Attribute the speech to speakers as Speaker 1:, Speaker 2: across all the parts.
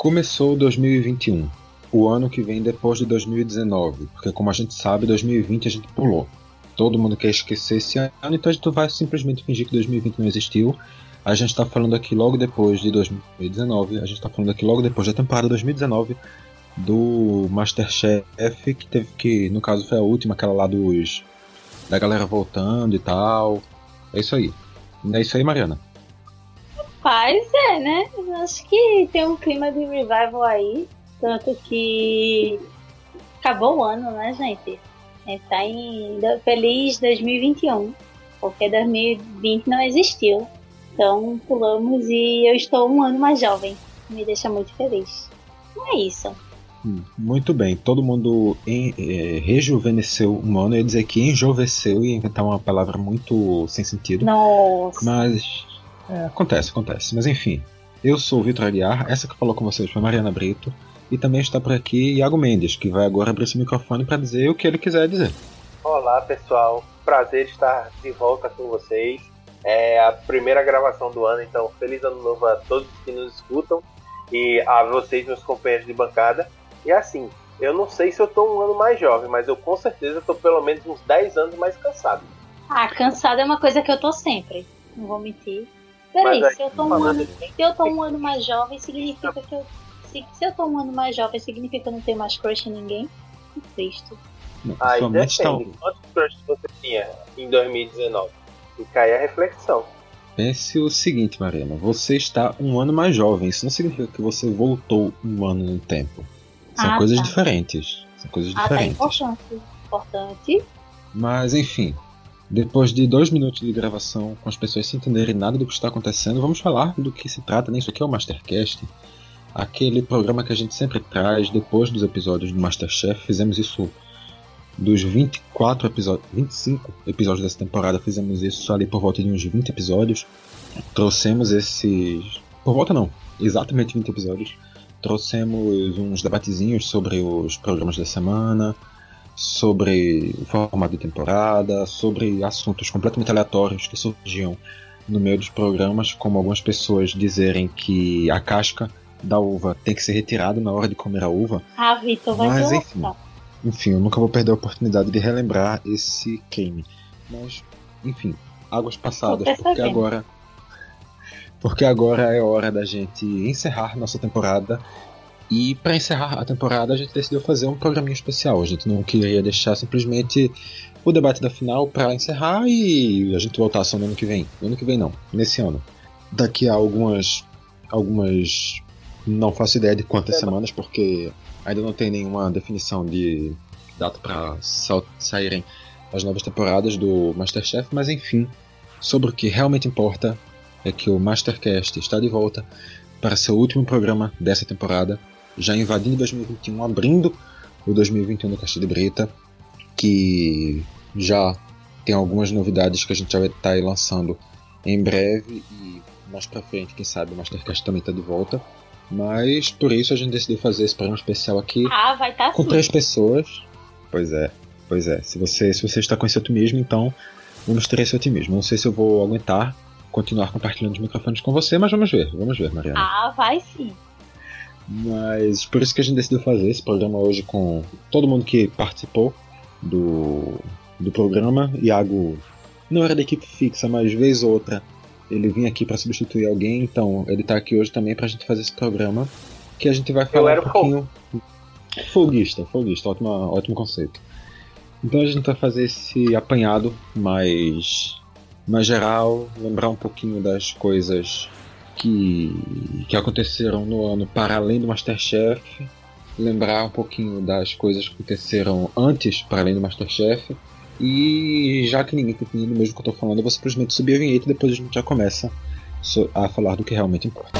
Speaker 1: Começou 2021, o ano que vem depois de 2019, porque como a gente sabe, 2020 a gente pulou. Todo mundo quer esquecer esse ano, então a gente vai simplesmente fingir que 2020 não existiu. A gente está falando aqui logo depois de 2019, a gente está falando aqui logo depois da temporada 2019 do Masterchef, que teve que, no caso, foi a última, aquela lá dos. da galera voltando e tal. É isso aí. É isso aí, Mariana?
Speaker 2: Rapaz, é, né? Acho que tem um clima de revival aí. Tanto que acabou o ano, né, gente? A gente tá em feliz 2021, porque 2020 não existiu. Então pulamos e eu estou um ano mais jovem. Me deixa muito feliz. É isso.
Speaker 1: Hum, muito bem, todo mundo em, é, rejuvenesceu um ano. Eu ia dizer que enjoveceu e inventar uma palavra muito sem sentido.
Speaker 2: Nossa.
Speaker 1: Mas é, acontece, acontece. Mas enfim, eu sou o Vitor Aguiar, essa que falou com vocês foi Mariana Brito. E também está por aqui Iago Mendes, que vai agora abrir seu microfone para dizer o que ele quiser dizer.
Speaker 3: Olá pessoal, prazer estar de volta com vocês. É a primeira gravação do ano, então feliz ano novo a todos que nos escutam e a vocês, meus companheiros de bancada. E assim, eu não sei se eu tô um ano mais jovem, mas eu com certeza tô pelo menos uns 10 anos mais cansado.
Speaker 2: Ah, cansado é uma coisa que eu tô sempre, não vou mentir. Peraí, se eu tô um ano, se eu tô um ano mais jovem, significa que eu. Se, se eu tô um ano mais jovem, significa que eu não tenho mais crush em ninguém? Que triste.
Speaker 3: Aí depende. Tá... Quantos crush você tinha em 2019? Fica aí a reflexão.
Speaker 1: Pense o seguinte, Mariana. Você está um ano mais jovem. Isso não significa que você voltou um ano no tempo. São ah, coisas tá. diferentes. São coisas ah, diferentes.
Speaker 2: Tá importante. Importante.
Speaker 1: Mas enfim, depois de dois minutos de gravação, com as pessoas sem entenderem nada do que está acontecendo, vamos falar do que se trata. Né? Isso aqui é o Mastercast, aquele programa que a gente sempre traz depois dos episódios do Masterchef. Fizemos isso dos 24 episódios, 25 episódios dessa temporada, fizemos isso ali por volta de uns 20 episódios. Trouxemos esses. Por volta não, exatamente 20 episódios. Trouxemos uns debatezinhos sobre os programas da semana, sobre o formato de temporada, sobre assuntos completamente aleatórios que surgiam no meio dos programas, como algumas pessoas dizerem que a casca da uva tem que ser retirada na hora de comer a uva.
Speaker 2: Ah, Vitor, vai
Speaker 1: Mas enfim, enfim, eu nunca vou perder a oportunidade de relembrar esse crime. Mas, enfim, águas passadas, porque agora porque agora é hora da gente encerrar nossa temporada e para encerrar a temporada, a gente decidiu fazer um programinha especial. A gente não queria deixar simplesmente o debate da final para encerrar e a gente voltar só no ano que vem. No ano que vem não, nesse ano. Daqui a algumas algumas não faço ideia de quantas é, semanas porque ainda não tem nenhuma definição de data para saírem as novas temporadas do MasterChef, mas enfim, sobre o que realmente importa é que o Mastercast está de volta para seu último programa dessa temporada já invadindo 2021, abrindo o 2021 do Castelo de Brita, que já tem algumas novidades que a gente já vai estar tá lançando em breve e mais pra frente, quem sabe o Mastercast também está de volta. Mas por isso a gente decidiu fazer esse programa especial aqui
Speaker 2: ah, vai tá
Speaker 1: com
Speaker 2: sim.
Speaker 1: três pessoas. Pois é, pois é. Se você, se você está com esse otimismo, então vamos ter esse otimismo. Não sei se eu vou aguentar continuar compartilhando os microfones com você, mas vamos ver, vamos ver, Mariana.
Speaker 2: Ah, vai sim.
Speaker 1: Mas por isso que a gente decidiu fazer esse programa hoje com todo mundo que participou do, do programa. Iago não era da equipe fixa, mas vez ou outra ele vinha aqui para substituir alguém, então ele tá aqui hoje também pra gente fazer esse programa. Que a gente vai falar um pouquinho. Folguista, folguista, ótimo, ótimo conceito. Então a gente vai fazer esse apanhado mais, mais geral, lembrar um pouquinho das coisas que, que aconteceram no ano para além do Masterchef, lembrar um pouquinho das coisas que aconteceram antes para além do Masterchef. E já que ninguém está entendendo mesmo o que eu estou falando, eu vou simplesmente subir a vinheta e depois a gente já começa a falar do que realmente importa.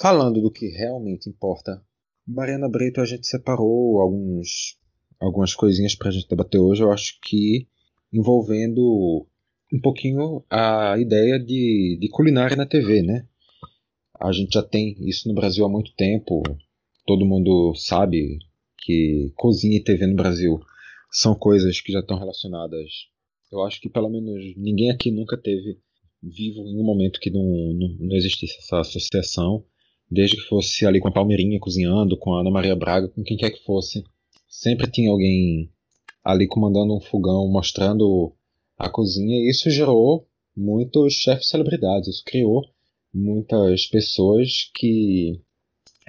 Speaker 1: Falando do que realmente importa, Mariana Brito a gente separou alguns algumas coisinhas para a gente debater hoje. Eu acho que envolvendo um pouquinho a ideia de, de culinária na TV, né? A gente já tem isso no Brasil há muito tempo. Todo mundo sabe que cozinha e TV no Brasil são coisas que já estão relacionadas. Eu acho que pelo menos ninguém aqui nunca teve vivo em um momento que não, não, não existisse essa associação, desde que fosse ali com a Palmeirinha cozinhando, com a Ana Maria Braga, com quem quer que fosse. Sempre tinha alguém ali comandando um fogão, mostrando a cozinha, e isso gerou muitos chefes celebridades. Isso criou muitas pessoas que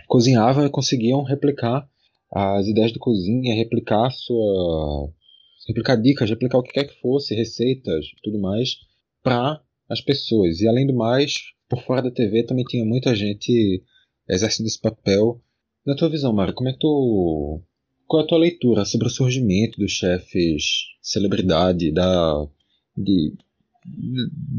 Speaker 1: cozinhavam e conseguiam replicar as ideias de cozinha, replicar sua replicar dicas, replicar o que quer que fosse, receitas, tudo mais para as pessoas. E além do mais, por fora da TV também tinha muita gente exercendo esse papel. Na tua visão, Mário, como é que tu qual é a tua leitura sobre o surgimento dos chefes celebridade da de,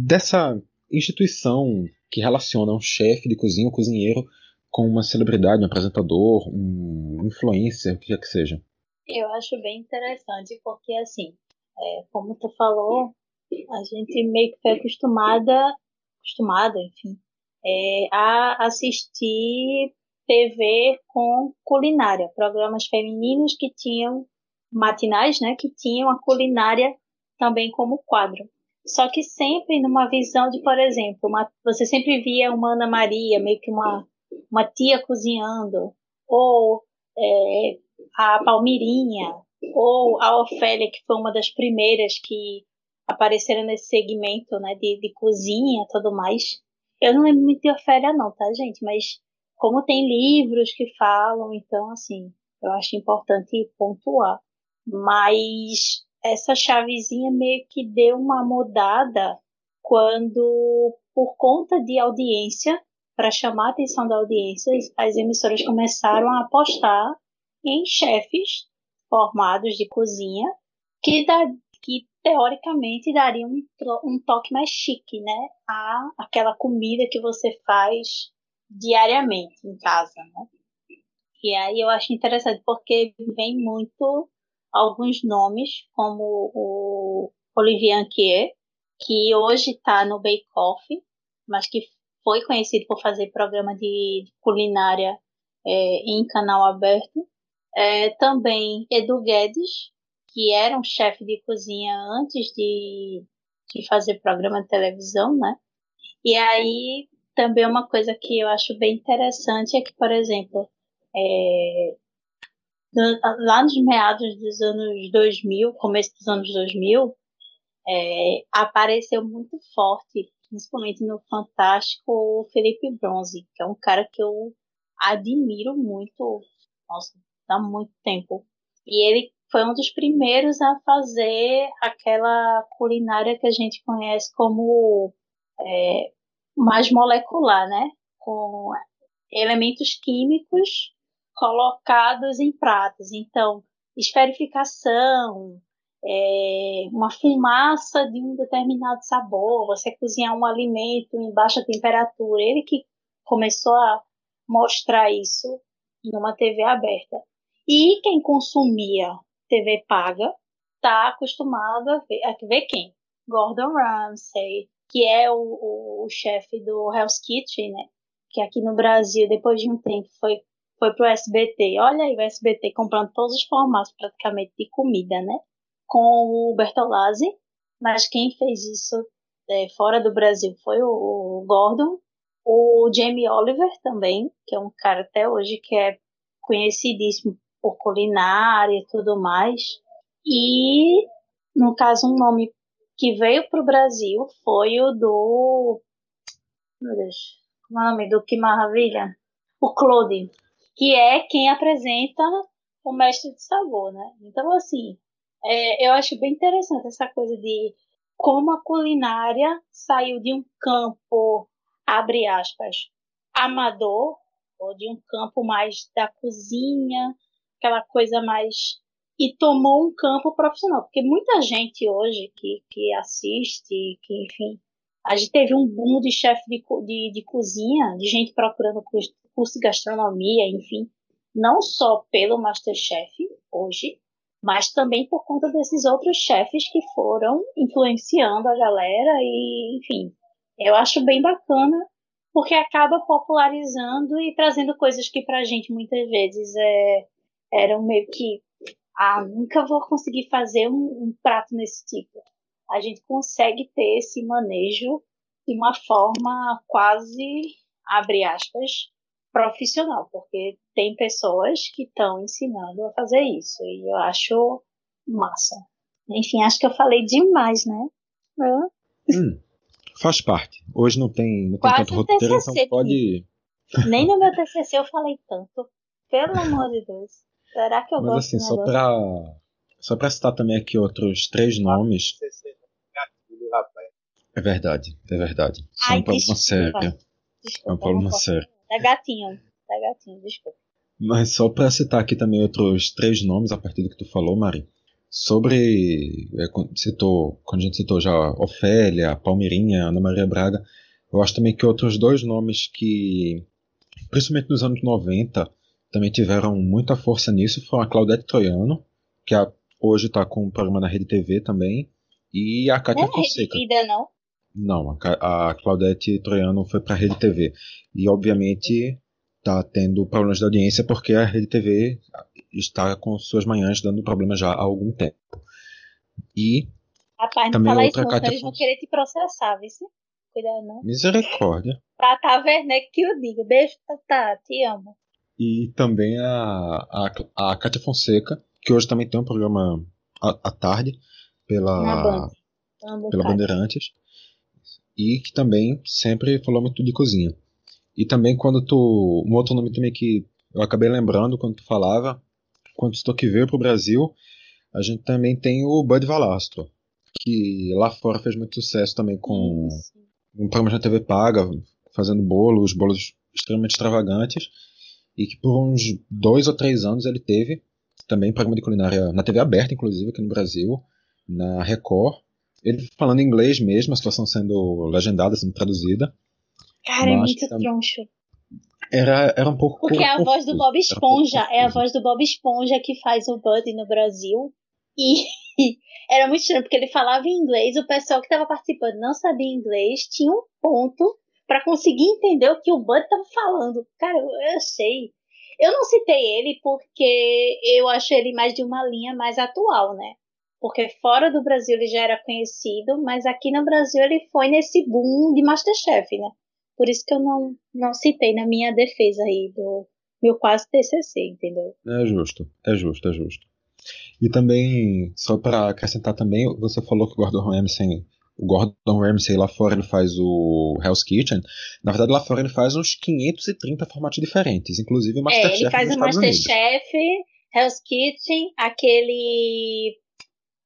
Speaker 1: dessa instituição que relaciona um chefe de cozinha, um cozinheiro, com uma celebridade, um apresentador, um influencer, o que quer que seja.
Speaker 2: Eu acho bem interessante, porque assim, é, como tu falou, a gente meio que foi acostumada, acostumada, enfim, é, a assistir TV com culinária, programas femininos que tinham matinais, né, que tinham a culinária também como quadro. Só que sempre numa visão de, por exemplo, uma, você sempre via uma Ana Maria, meio que uma, uma tia cozinhando, ou é, a Palmirinha, ou a Ofélia, que foi uma das primeiras que apareceram nesse segmento né, de, de cozinha e tudo mais. Eu não lembro muito de Ofélia não, tá, gente? Mas como tem livros que falam, então, assim, eu acho importante pontuar. Mas essa chavezinha meio que deu uma mudada quando, por conta de audiência, para chamar a atenção da audiência, as emissoras começaram a apostar em chefes formados de cozinha que, da, que teoricamente dariam um, um toque mais chique, né? A aquela comida que você faz diariamente em casa, né? E aí eu acho interessante porque vem muito alguns nomes, como o Olivier Anquier, que hoje está no Bake Off, mas que foi conhecido por fazer programa de, culinária é, em canal aberto. É, também Edu Guedes, que era um chefe de cozinha antes de, de fazer programa de televisão, né? E aí também uma coisa que eu acho bem interessante é que, por exemplo, é, lá nos meados dos anos 2000, começo dos anos 2000, é, apareceu muito forte, principalmente no Fantástico, o Felipe Bronze, que é um cara que eu admiro muito, nossa, há muito tempo. E ele foi um dos primeiros a fazer aquela culinária que a gente conhece como é, mais molecular, né? Com elementos químicos colocados em pratos. Então, esferificação, é, uma fumaça de um determinado sabor, você cozinhar um alimento em baixa temperatura. Ele que começou a mostrar isso numa TV aberta. E quem consumia TV paga está acostumado a ver, a ver quem? Gordon Ramsay, que é o, o, o chefe do Hell's Kitchen, né? Que aqui no Brasil, depois de um tempo, foi foi pro SBT. Olha aí o SBT comprando todos os formatos praticamente de comida, né? Com o Bertolazzi. Mas quem fez isso é, fora do Brasil foi o, o Gordon. O Jamie Oliver também, que é um cara até hoje que é conhecidíssimo por culinária e tudo mais. E, no caso, um nome que veio para o Brasil foi o do. Meu Deus, como é o nome? Do Que Maravilha? O Claude que é quem apresenta o mestre de sabor, né? Então, assim, é, eu acho bem interessante essa coisa de como a culinária saiu de um campo, abre aspas, amador, ou de um campo mais da cozinha, aquela coisa mais. E tomou um campo profissional. Porque muita gente hoje que, que assiste, que, enfim, a gente teve um boom de chefe de, de, de cozinha, de gente procurando curso, curso de gastronomia, enfim, não só pelo Masterchef hoje, mas também por conta desses outros chefes que foram influenciando a galera e, enfim, eu acho bem bacana porque acaba popularizando e trazendo coisas que pra gente muitas vezes é, eram meio que ah, nunca vou conseguir fazer um, um prato nesse tipo. A gente consegue ter esse manejo de uma forma quase, abre aspas, profissional, porque tem pessoas que estão ensinando a fazer isso e eu acho massa. Enfim, acho que eu falei demais, né?
Speaker 1: É. Hum, faz parte. Hoje não tem, não tem tanto roteiro, TCC, então pode.
Speaker 2: Nem no meu TCC eu falei tanto. Pelo amor de Deus. Será que eu
Speaker 1: Mas
Speaker 2: gosto
Speaker 1: assim, só pra, só pra citar também aqui outros três nomes. É verdade, é verdade. Isso é um problema sério. é um problema sério.
Speaker 2: É gatinho, é gatinho, desculpa.
Speaker 1: Mas só pra citar aqui também outros três nomes a partir do que tu falou, Mari. Sobre. É, citou, quando a gente citou já Ofélia, Palmeirinha, Ana Maria Braga, eu acho também que outros dois nomes que, principalmente nos anos 90, também tiveram muita força nisso foram a Claudete Troiano, que a, hoje está com um programa na Rede TV também, e a Cátia
Speaker 2: não
Speaker 1: é Fonseca.
Speaker 2: Vida, não?
Speaker 1: Não, a, a Claudete Troiano foi para a Rede TV. E obviamente está tendo problemas de audiência porque a Rede TV está com suas manhãs dando problema já há algum tempo. E
Speaker 2: Rapaz, também não outra isso, Cátia eles vão querer te processar, viu? Cuidado, não.
Speaker 1: Misericórdia.
Speaker 2: Pra tá Werneck que eu digo. Beijo, Tata, te amo.
Speaker 1: E também a, a, a Cátia Fonseca, que hoje também tem um programa à, à tarde pela, pela Bandeirantes. E que também sempre falou muito de cozinha. E também quando tu. Um outro nome também que eu acabei lembrando quando tu falava, quando tu que veio pro Brasil, a gente também tem o Bud Valastro, que lá fora fez muito sucesso também com um programa de TV paga, fazendo bolos, bolos extremamente extravagantes, e que por uns dois ou três anos ele teve também programa de culinária na TV aberta, inclusive aqui no Brasil, na Record. Ele falando inglês mesmo, a situação sendo legendada, sendo traduzida.
Speaker 2: Cara, é muito troncho.
Speaker 1: Era, era um pouco.
Speaker 2: Porque é a voz do Bob Esponja. Um é a voz do Bob Esponja que faz o Buddy no Brasil. E era muito estranho, porque ele falava em inglês, o pessoal que estava participando não sabia inglês, tinha um ponto para conseguir entender o que o Buddy estava falando. Cara, eu, eu sei. Eu não citei ele porque eu acho ele mais de uma linha mais atual, né? Porque fora do Brasil ele já era conhecido, mas aqui no Brasil ele foi nesse boom de Masterchef, né? Por isso que eu não, não citei na minha defesa aí do meu quase TCC, entendeu?
Speaker 1: É justo, é justo, é justo. E também, só para acrescentar também, você falou que o Gordon Ramsay, o Gordon Ramsay lá fora ele faz o Hell's Kitchen. Na verdade, lá fora ele faz uns 530 formatos diferentes, inclusive o Masterchef.
Speaker 2: É, ele faz o Masterchef, Hell's Kitchen, aquele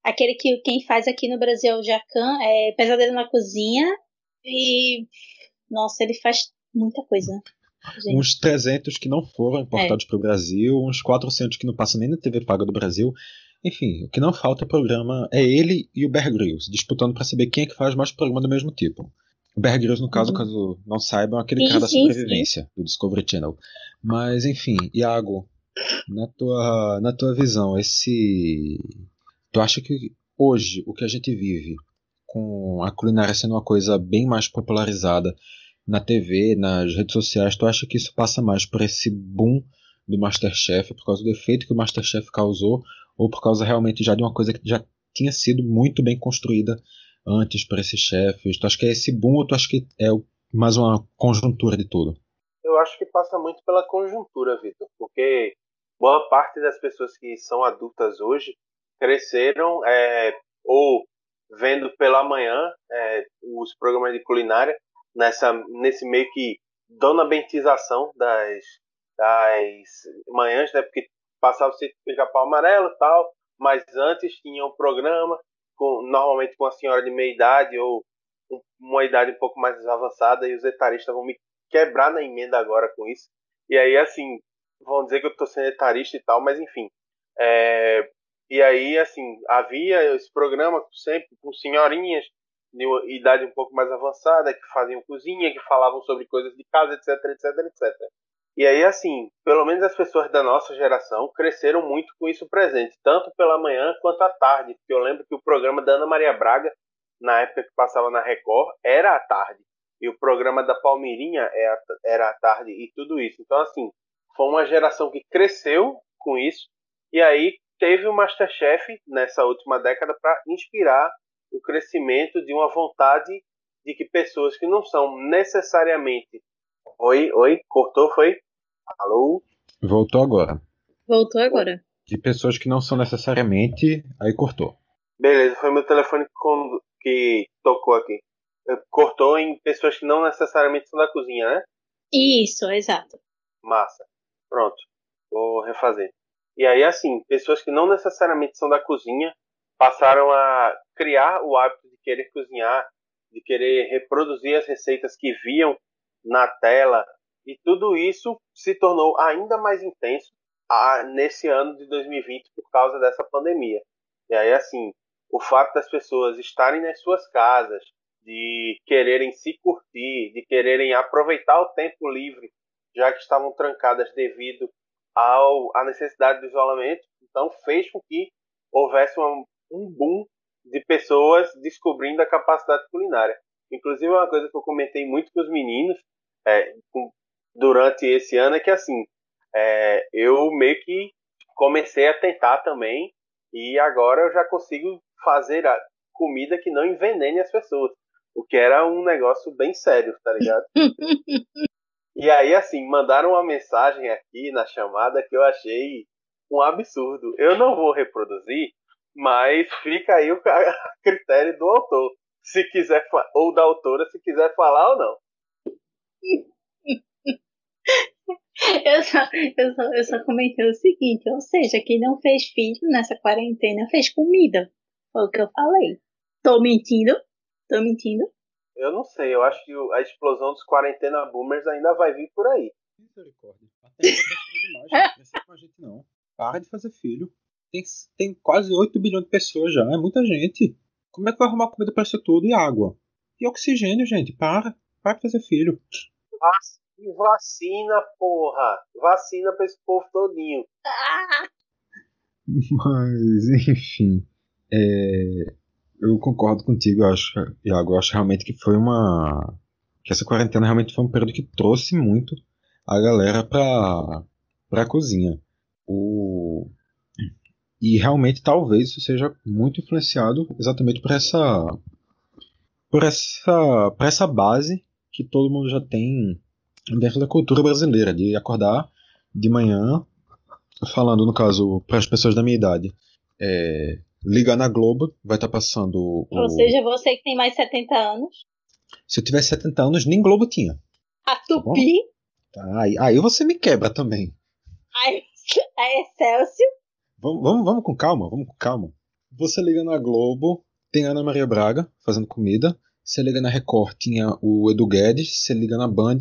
Speaker 2: aquele que quem faz aqui no Brasil é o Jacan, é Pesadelo na Cozinha e nossa, ele faz muita coisa.
Speaker 1: Gente. Uns 300 que não foram importados é. para o Brasil, uns 400 que não passam nem na TV paga do Brasil. Enfim, o que não falta é programa é ele e o Bear Grylls, disputando para saber quem é que faz mais programa do mesmo tipo. O Bear Grylls, no caso, uhum. caso não saibam, é aquele sim, cara da sobrevivência sim. do Discovery Channel. Mas, enfim, Iago, na tua, na tua visão, esse. Tu acha que hoje o que a gente vive, com a culinária sendo uma coisa bem mais popularizada, na TV, nas redes sociais, tu acha que isso passa mais por esse boom do Masterchef, por causa do efeito que o Masterchef causou, ou por causa realmente já de uma coisa que já tinha sido muito bem construída antes para esses chefes? Tu acha que é esse boom ou tu acha que é mais uma conjuntura de tudo?
Speaker 3: Eu acho que passa muito pela conjuntura, Vitor, porque boa parte das pessoas que são adultas hoje cresceram é, ou vendo pela manhã é, os programas de culinária nessa, nesse meio que dona bentização das, das manhãs, né? Porque passava o sítio pica-pau amarelo e tal, mas antes tinha um programa, com, normalmente com a senhora de meia idade ou uma idade um pouco mais avançada, e os etaristas vão me quebrar na emenda agora com isso. E aí, assim, vão dizer que eu tô sendo etarista e tal, mas enfim. É, e aí, assim, havia esse programa sempre com senhorinhas de idade um pouco mais avançada, que faziam cozinha, que falavam sobre coisas de casa, etc, etc, etc. E aí, assim, pelo menos as pessoas da nossa geração cresceram muito com isso presente, tanto pela manhã quanto à tarde. Porque eu lembro que o programa da Ana Maria Braga, na época que passava na Record, era à tarde. E o programa da Palmeirinha é era à tarde e tudo isso. Então, assim, foi uma geração que cresceu com isso. E aí teve o Masterchef nessa última década para inspirar o crescimento de uma vontade de que pessoas que não são necessariamente. Oi, oi, cortou, foi? Alô?
Speaker 1: Voltou agora.
Speaker 2: Voltou agora.
Speaker 1: De pessoas que não são necessariamente. Aí cortou.
Speaker 3: Beleza, foi meu telefone que tocou aqui. Cortou em pessoas que não necessariamente são da cozinha, né?
Speaker 2: Isso, exato.
Speaker 3: Massa. Pronto. Vou refazer. E aí, assim, pessoas que não necessariamente são da cozinha passaram a criar o hábito de querer cozinhar, de querer reproduzir as receitas que viam na tela, e tudo isso se tornou ainda mais intenso nesse ano de 2020 por causa dessa pandemia. E aí, assim, o fato das pessoas estarem nas suas casas, de quererem se curtir, de quererem aproveitar o tempo livre, já que estavam trancadas devido ao, à necessidade do isolamento, então fez com que houvesse uma, um boom de pessoas descobrindo a capacidade culinária. Inclusive, uma coisa que eu comentei muito com os meninos é, com, durante esse ano é que, assim, é, eu meio que comecei a tentar também e agora eu já consigo fazer a comida que não envenene as pessoas. O que era um negócio bem sério, tá ligado? e aí, assim, mandaram uma mensagem aqui na chamada que eu achei um absurdo. Eu não vou reproduzir, mas fica aí o critério do autor. Se quiser, ou da autora, se quiser falar ou não.
Speaker 2: Eu só, eu, só, eu só comentei o seguinte, ou seja, quem não fez filho nessa quarentena fez comida. Foi o que eu falei. Tô mentindo? Tô mentindo?
Speaker 3: Eu não sei, eu acho que a explosão dos quarentena boomers ainda vai vir por aí.
Speaker 1: Misericórdia. Até demais, não com a gente não. Para de fazer filho. Tem, tem quase 8 bilhões de pessoas já, é muita gente. Como é que vai arrumar comida para isso tudo e água? E oxigênio, gente, para. Para de fazer filho.
Speaker 3: E vacina, porra. Vacina pra esse povo todinho.
Speaker 1: Mas, enfim. É, eu concordo contigo, eu acho, Iago. Eu acho realmente que foi uma. Que essa quarentena realmente foi um período que trouxe muito a galera pra, pra cozinha. O... E realmente talvez isso seja muito influenciado exatamente por essa. Por essa, por essa base que todo mundo já tem dentro da cultura brasileira, de acordar de manhã, falando no caso para as pessoas da minha idade, é, ligar na Globo, vai estar tá passando. O...
Speaker 2: Ou seja, você que tem mais 70 anos.
Speaker 1: Se eu tivesse 70 anos, nem Globo tinha.
Speaker 2: A Tupi?
Speaker 1: Tá tá, aí, aí você me quebra também.
Speaker 2: A Excelsior?
Speaker 1: Vamos, vamos, vamos com calma, vamos com calma. Você liga na Globo, tem Ana Maria Braga fazendo comida. Você liga na Record, tinha o Edu Guedes. Você liga na Band,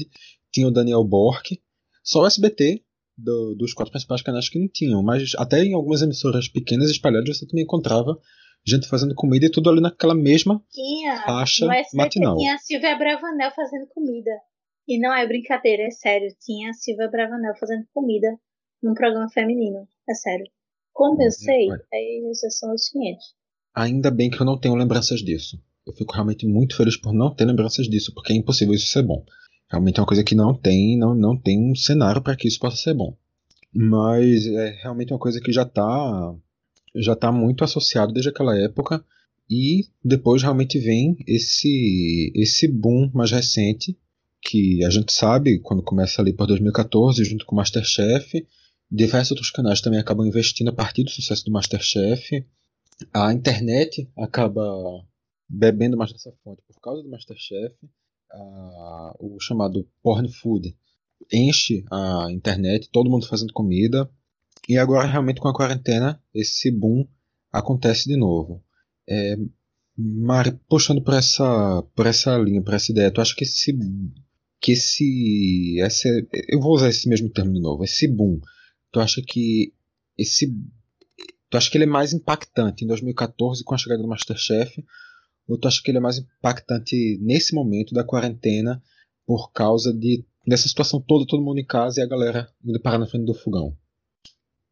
Speaker 1: tinha o Daniel Bork. Só o SBT, do, dos quatro principais canais que não tinham. Mas até em algumas emissoras pequenas espalhadas você também encontrava gente fazendo comida e tudo ali naquela mesma
Speaker 2: tinha,
Speaker 1: faixa no SBT matinal.
Speaker 2: Tinha a Silvia Bravanel fazendo comida. E não é brincadeira, é sério. Tinha a Silvia Bravanel fazendo comida num programa feminino. É sério. Como eu uhum, sei, aí já são os 500.
Speaker 1: Ainda bem que eu não tenho lembranças disso. Eu fico realmente muito feliz por não ter lembranças disso, porque é impossível isso ser bom. Realmente é uma coisa que não tem, não, não tem um cenário para que isso possa ser bom. Mas é realmente uma coisa que já está já tá muito associado desde aquela época. E depois realmente vem esse esse boom mais recente que a gente sabe quando começa ali por 2014 junto com o MasterChef diversos outros canais também acabam investindo a partir do sucesso do MasterChef. A internet acaba bebendo mais dessa fonte por causa do Masterchef o chamado porn food enche a internet, todo mundo fazendo comida. E agora, realmente, com a quarentena, esse boom acontece de novo. É, Mari, puxando por essa, por essa linha, por essa ideia, tu acha que esse. Que esse, esse. Eu vou usar esse mesmo termo de novo. Esse boom. Tu acha que. Esse. Tu acha que ele é mais impactante em 2014 com a chegada do Masterchef? Ou tu acha que ele é mais impactante nesse momento da quarentena por causa de dessa situação toda, todo mundo em casa e a galera indo parar na frente do fogão?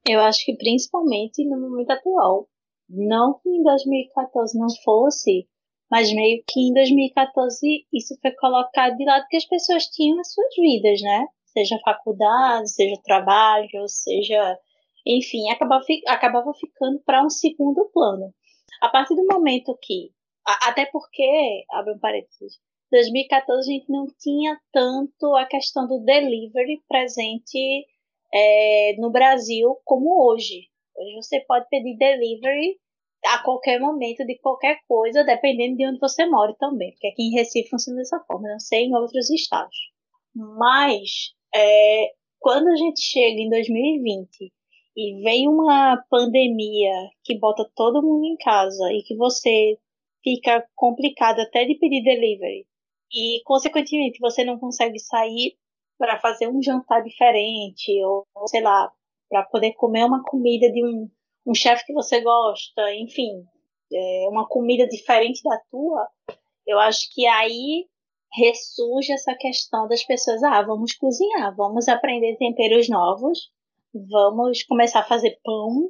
Speaker 2: Eu acho que principalmente no momento atual. Não que em 2014 não fosse, mas meio que em 2014 isso foi colocado de lado que as pessoas tinham as suas vidas, né? Seja faculdade, seja trabalho, seja. Enfim, acabava, acabava ficando para um segundo plano. A partir do momento que até porque, abre um parênteses, 2014 a gente não tinha tanto a questão do delivery presente é, no Brasil como hoje. Hoje você pode pedir delivery a qualquer momento de qualquer coisa, dependendo de onde você mora também, porque aqui em Recife funciona dessa forma, não sei em outros estados. Mas é, quando a gente chega em 2020 e vem uma pandemia que bota todo mundo em casa e que você fica complicado até de pedir delivery. E consequentemente você não consegue sair para fazer um jantar diferente ou sei lá para poder comer uma comida de um, um chefe que você gosta. Enfim é uma comida diferente da tua eu acho que aí ressurge essa questão das pessoas ah vamos cozinhar vamos aprender temperos novos vamos começar a fazer pão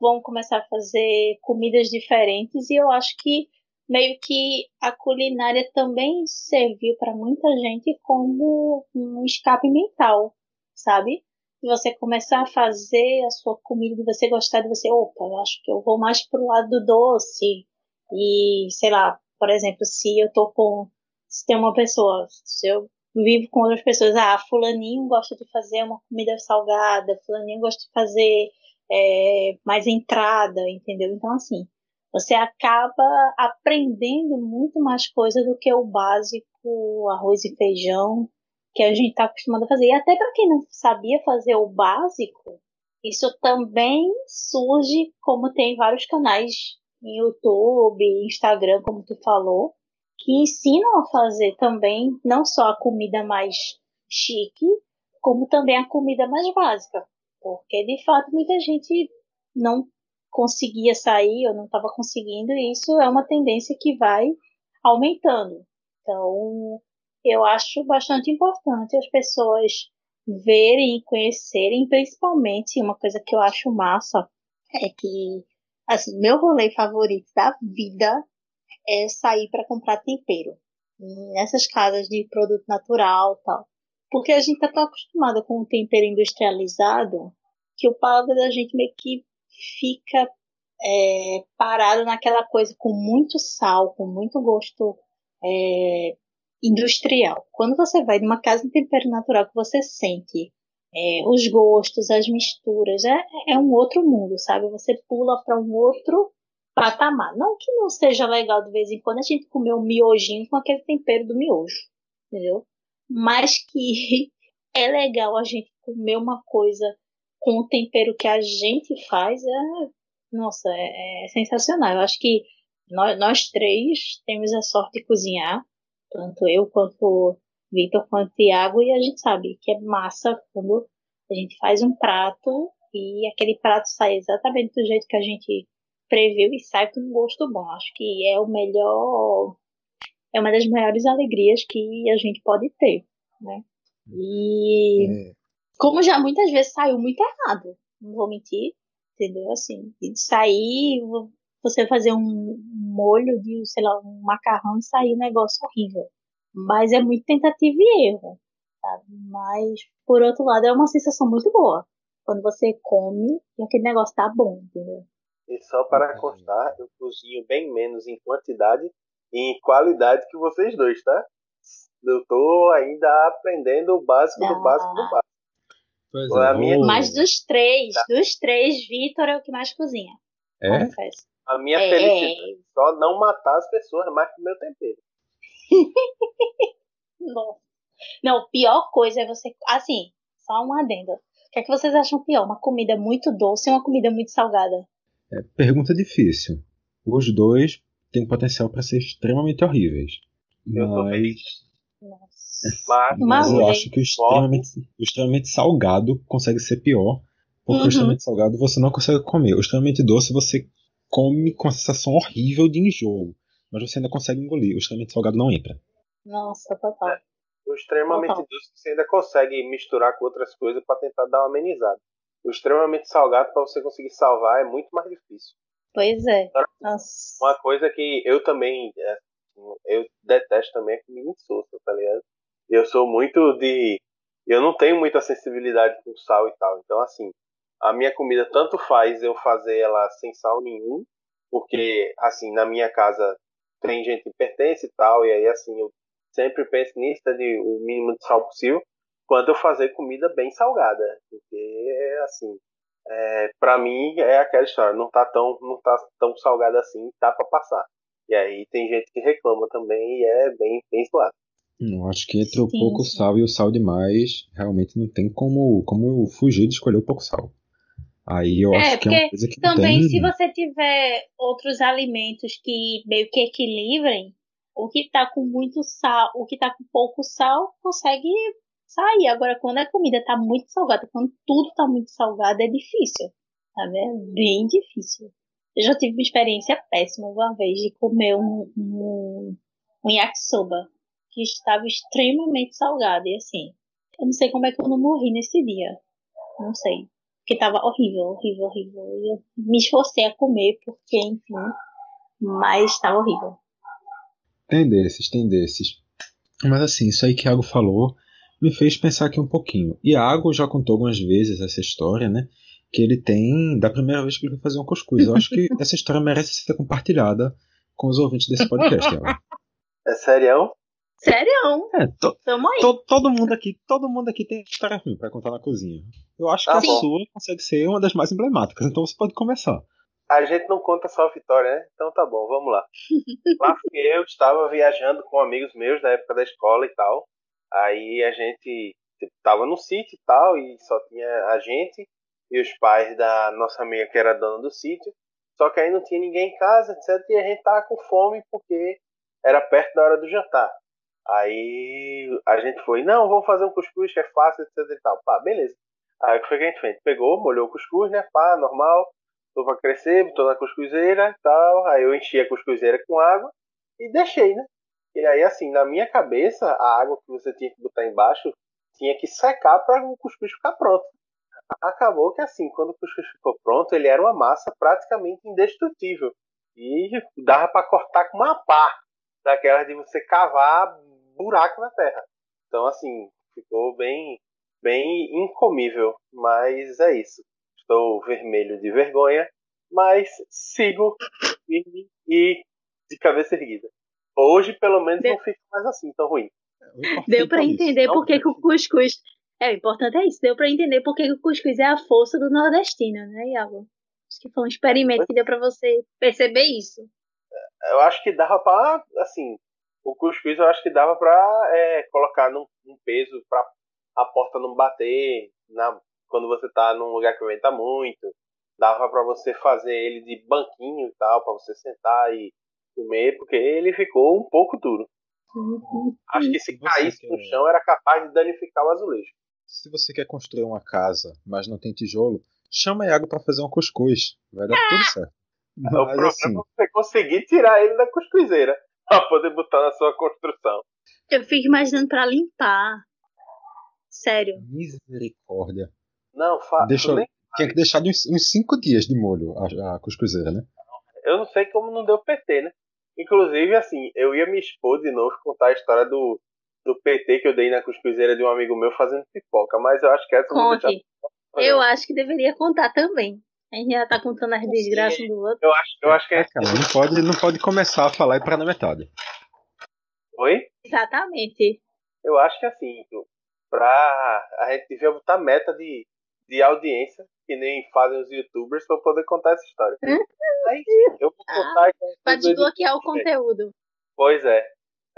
Speaker 2: vamos começar a fazer comidas diferentes. E eu acho que meio que a culinária também serviu para muita gente como um escape mental, sabe? Você começar a fazer a sua comida, de você gostar de você, opa, eu acho que eu vou mais pro lado do doce. E, sei lá, por exemplo, se eu tô com. Se tem uma pessoa, se eu vivo com outras pessoas, ah, fulaninho gosta de fazer uma comida salgada, fulaninho gosta de fazer é, mais entrada, entendeu? Então, assim, você acaba aprendendo muito mais coisa do que o básico arroz e feijão que a gente está acostumado a fazer. E até para quem não sabia fazer o básico, isso também surge como tem vários canais em YouTube, Instagram, como tu falou, que ensinam a fazer também não só a comida mais chique, como também a comida mais básica. Porque de fato muita gente não conseguia sair, eu não estava conseguindo, e isso é uma tendência que vai aumentando. Então, eu acho bastante importante as pessoas verem e conhecerem, principalmente uma coisa que eu acho massa é que assim, meu rolê favorito da vida é sair para comprar tempero nessas casas de produto natural, tal. Porque a gente tá tão acostumado com o tempero industrializado que o paladar da gente meio que fica é, parado naquela coisa com muito sal, com muito gosto é, industrial. Quando você vai numa casa de tempero natural que você sente é, os gostos, as misturas, é, é um outro mundo, sabe? Você pula para um outro patamar. Não que não seja legal de vez em quando a gente comer um miojinho com aquele tempero do miojo, entendeu? Mas que é legal a gente comer uma coisa com o tempero que a gente faz, é, nossa, é, é sensacional. Eu acho que nós, nós três temos a sorte de cozinhar, tanto eu quanto Vitor quanto Tiago, e a gente sabe que é massa quando a gente faz um prato e aquele prato sai exatamente do jeito que a gente previu e sai com um gosto bom. Acho que é o melhor, é uma das maiores alegrias que a gente pode ter, né? E é como já muitas vezes saiu muito errado, não vou mentir, entendeu? Assim, de sair, você fazer um molho de, sei lá, um macarrão e sair um negócio horrível. Mas é muito tentativa e erro, sabe? Mas, por outro lado, é uma sensação muito boa. Quando você come e aquele negócio tá bom, entendeu?
Speaker 3: E só para constar, eu cozinho bem menos em quantidade e em qualidade que vocês dois, tá? Eu tô ainda aprendendo o básico do básico do básico.
Speaker 2: Pois é. Minha... Mas dos três, tá. dos três, Vitor é o que mais cozinha.
Speaker 1: É?
Speaker 3: A minha é. felicidade é só não matar as pessoas mais com o meu tempero.
Speaker 2: não. Não, pior coisa é você. Assim, só um adendo. O que é que vocês acham pior? Uma comida muito doce ou uma comida muito salgada?
Speaker 1: É, pergunta difícil. Os dois têm potencial para ser extremamente horríveis. Eu mas
Speaker 3: mas,
Speaker 1: mas eu acho que o extremamente, o extremamente salgado consegue ser pior. Porque uhum. o extremamente salgado você não consegue comer. O extremamente doce você come com a sensação horrível de enjoo. Mas você ainda consegue engolir. O extremamente salgado não entra.
Speaker 2: Nossa, total. É.
Speaker 3: O extremamente total. doce você ainda consegue misturar com outras coisas para tentar dar uma amenizada. O extremamente salgado, para você conseguir salvar, é muito mais difícil.
Speaker 2: Pois é.
Speaker 3: Nossa. Uma coisa que eu também. É, eu detesto também é comida insossa, tá ligado? Eu sou muito de. Eu não tenho muita sensibilidade com sal e tal. Então, assim, a minha comida tanto faz eu fazer ela sem sal nenhum, porque, assim, na minha casa tem gente que pertence e tal, e aí, assim, eu sempre penso nisso, de o mínimo de sal possível, quanto eu fazer comida bem salgada. Porque, assim, é, para mim é aquela história, não tá tão, não tá tão salgada assim, tá para passar. E aí tem gente que reclama também e é bem, bem zoado.
Speaker 1: Não, acho que entre o sim, pouco sim. sal e o sal demais, realmente não tem como, como fugir de escolher o pouco sal. Aí eu é, acho que é uma coisa que
Speaker 2: também
Speaker 1: tem...
Speaker 2: se você tiver outros alimentos que meio que equilibrem, o que tá com muito sal, o que tá com pouco sal, consegue sair. Agora, quando a comida tá muito salgada, quando tudo tá muito salgado, é difícil. Tá vendo? Bem difícil. Eu já tive uma experiência péssima uma vez de comer um, um, um yakisoba que estava extremamente salgado. E assim, eu não sei como é que eu não morri nesse dia. Não sei. Porque estava horrível, horrível, horrível. E eu me esforcei a comer, porque, enfim. Mas estava horrível.
Speaker 1: Tem desses, tem desses. Mas assim, isso aí que Iago falou me fez pensar aqui um pouquinho. Iago já contou algumas vezes essa história, né? que ele tem da primeira vez que ele vai fazer um cuscuz. Eu acho que essa história merece ser compartilhada com os ouvintes desse podcast. Ela.
Speaker 3: É sério?
Speaker 2: Sério?
Speaker 1: É, to, to, todo mundo aqui, todo mundo aqui tem história ruim para contar na cozinha. Eu acho tá que bom. a sua consegue ser uma das mais emblemáticas, então você pode começar.
Speaker 3: A gente não conta só a vitória, né? Então tá bom, vamos lá. lá eu estava viajando com amigos meus da época da escola e tal. Aí a gente tipo, tava no sítio e tal, e só tinha a gente e os pais da nossa amiga que era dona do sítio. Só que aí não tinha ninguém em casa, etc. E a gente tava com fome porque era perto da hora do jantar. Aí a gente foi, não, vamos fazer um cuscuz que é fácil, etc e tal. Pá, beleza. Aí o que foi que a gente fez? Pegou, molhou o cuscuz, né? Pá, normal. Tô pra crescer, botou na cuscuzeira e tal. Aí eu enchi a cuscuzeira com água e deixei, né? E aí, assim, na minha cabeça, a água que você tinha que botar embaixo tinha que secar para o cuscuz ficar pronto acabou que assim, quando o cuscuz ficou pronto, ele era uma massa praticamente indestrutível. E dava para cortar com uma pá, daquela de você cavar buraco na terra. Então assim, ficou bem bem incomível, mas é isso. Estou vermelho de vergonha, mas sigo firme e de cabeça erguida. Hoje, pelo menos, não fica mais assim tão ruim.
Speaker 2: Deu para entender por que o cuscuz é, o importante é isso. Deu pra entender por que o cuscuz é a força do nordestino, né, Iago? Acho que foi um experimento que deu pra você perceber isso.
Speaker 3: Eu acho que dava pra, assim, o cuscuz eu acho que dava pra é, colocar num, num, peso pra a porta não bater na, quando você tá num lugar que venta muito. Dava pra você fazer ele de banquinho e tal, pra você sentar e comer, porque ele ficou um pouco duro. Uhum. Acho que se caísse no chão era capaz de danificar o azulejo
Speaker 1: se você quer construir uma casa, mas não tem tijolo, chama Iago para fazer um cuscuz. Vai dar tudo certo.
Speaker 3: Mas, o problema assim, é você conseguir tirar ele da cuscuzeira para poder botar na sua construção.
Speaker 2: Eu fico imaginando para limpar. Sério.
Speaker 1: Misericórdia.
Speaker 3: Não, fa
Speaker 1: Deixa, nem... Tinha que deixar uns 5 dias de molho a, a cuscuzeira, né?
Speaker 3: Eu não sei como não deu PT, né? Inclusive, assim, eu ia me expor de novo contar a história do, do PT que eu dei na cuscuzeira de um amigo meu fazendo pipoca, mas eu acho que essa
Speaker 2: Conte. Deixar... Eu acho que deveria contar também. A gente já tá contando as desgraças do outro.
Speaker 3: Eu acho, eu acho que é.
Speaker 1: Cara, não pode, não pode começar a falar e parar na metade.
Speaker 3: Oi?
Speaker 2: Exatamente.
Speaker 3: Eu acho que assim, pra. A gente devia botar meta de, de audiência, que nem fazem os youtubers, pra poder contar essa história. Aí, eu vou contar. Ah,
Speaker 2: pra desbloquear o conteúdo.
Speaker 3: Pois é.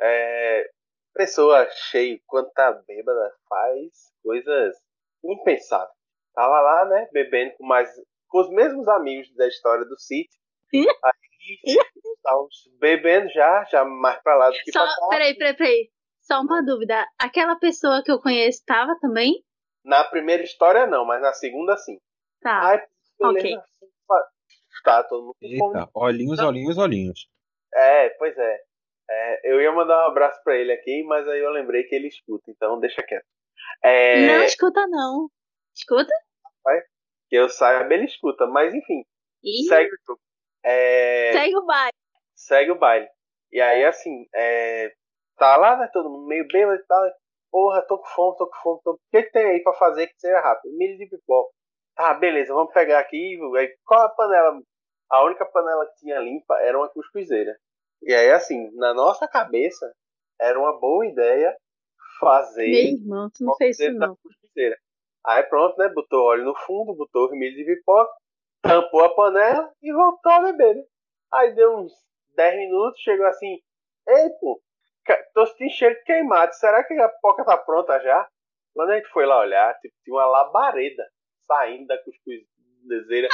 Speaker 3: é pessoa cheia, quando tá bêbada, faz coisas impensáveis. Tava lá, né, bebendo com mais com os mesmos amigos da história do sítio. Aí estávamos bebendo já, já mais pra lá do que
Speaker 2: Só,
Speaker 3: pra cá.
Speaker 2: Peraí, peraí, peraí. Só uma dúvida. Aquela pessoa que eu conheço estava também?
Speaker 3: Na primeira história não, mas na segunda sim.
Speaker 2: Tá. Aí, beleza. Okay.
Speaker 3: Tá, todo mundo
Speaker 1: Eita, olhinhos, olhinhos, olhinhos.
Speaker 3: É, pois é. É, eu ia mandar um abraço para ele aqui, mas aí eu lembrei que ele escuta, então deixa quieto.
Speaker 2: É... Não escuta, não. Escuta?
Speaker 3: Vai? Que eu saiba, ele escuta, mas enfim. Ih. Segue o é...
Speaker 2: Segue o baile.
Speaker 3: Segue o baile. E aí, assim, é... tá lá, né? Todo mundo meio bêbado e tal. Porra, tô com fome, tô com fome. Tô... O que, que tem aí pra fazer que seja rápido? Milho de pipoca. Tá, beleza, vamos pegar aqui. Qual a panela? A única panela que tinha limpa era uma cuscuzeira. E aí, assim, na nossa cabeça, era uma boa ideia fazer.
Speaker 2: Meu irmão, tu não fez isso não.
Speaker 3: Aí pronto, né? Botou óleo no fundo, botou milho de pipoca, tampou a panela e voltou a beber, né? Aí deu uns 10 minutos, chegou assim, ei, pô, tô sentindo cheiro queimado, será que a pipoca tá pronta já? Quando a gente foi lá olhar, tipo, tinha uma labareda saindo da cuscuzeira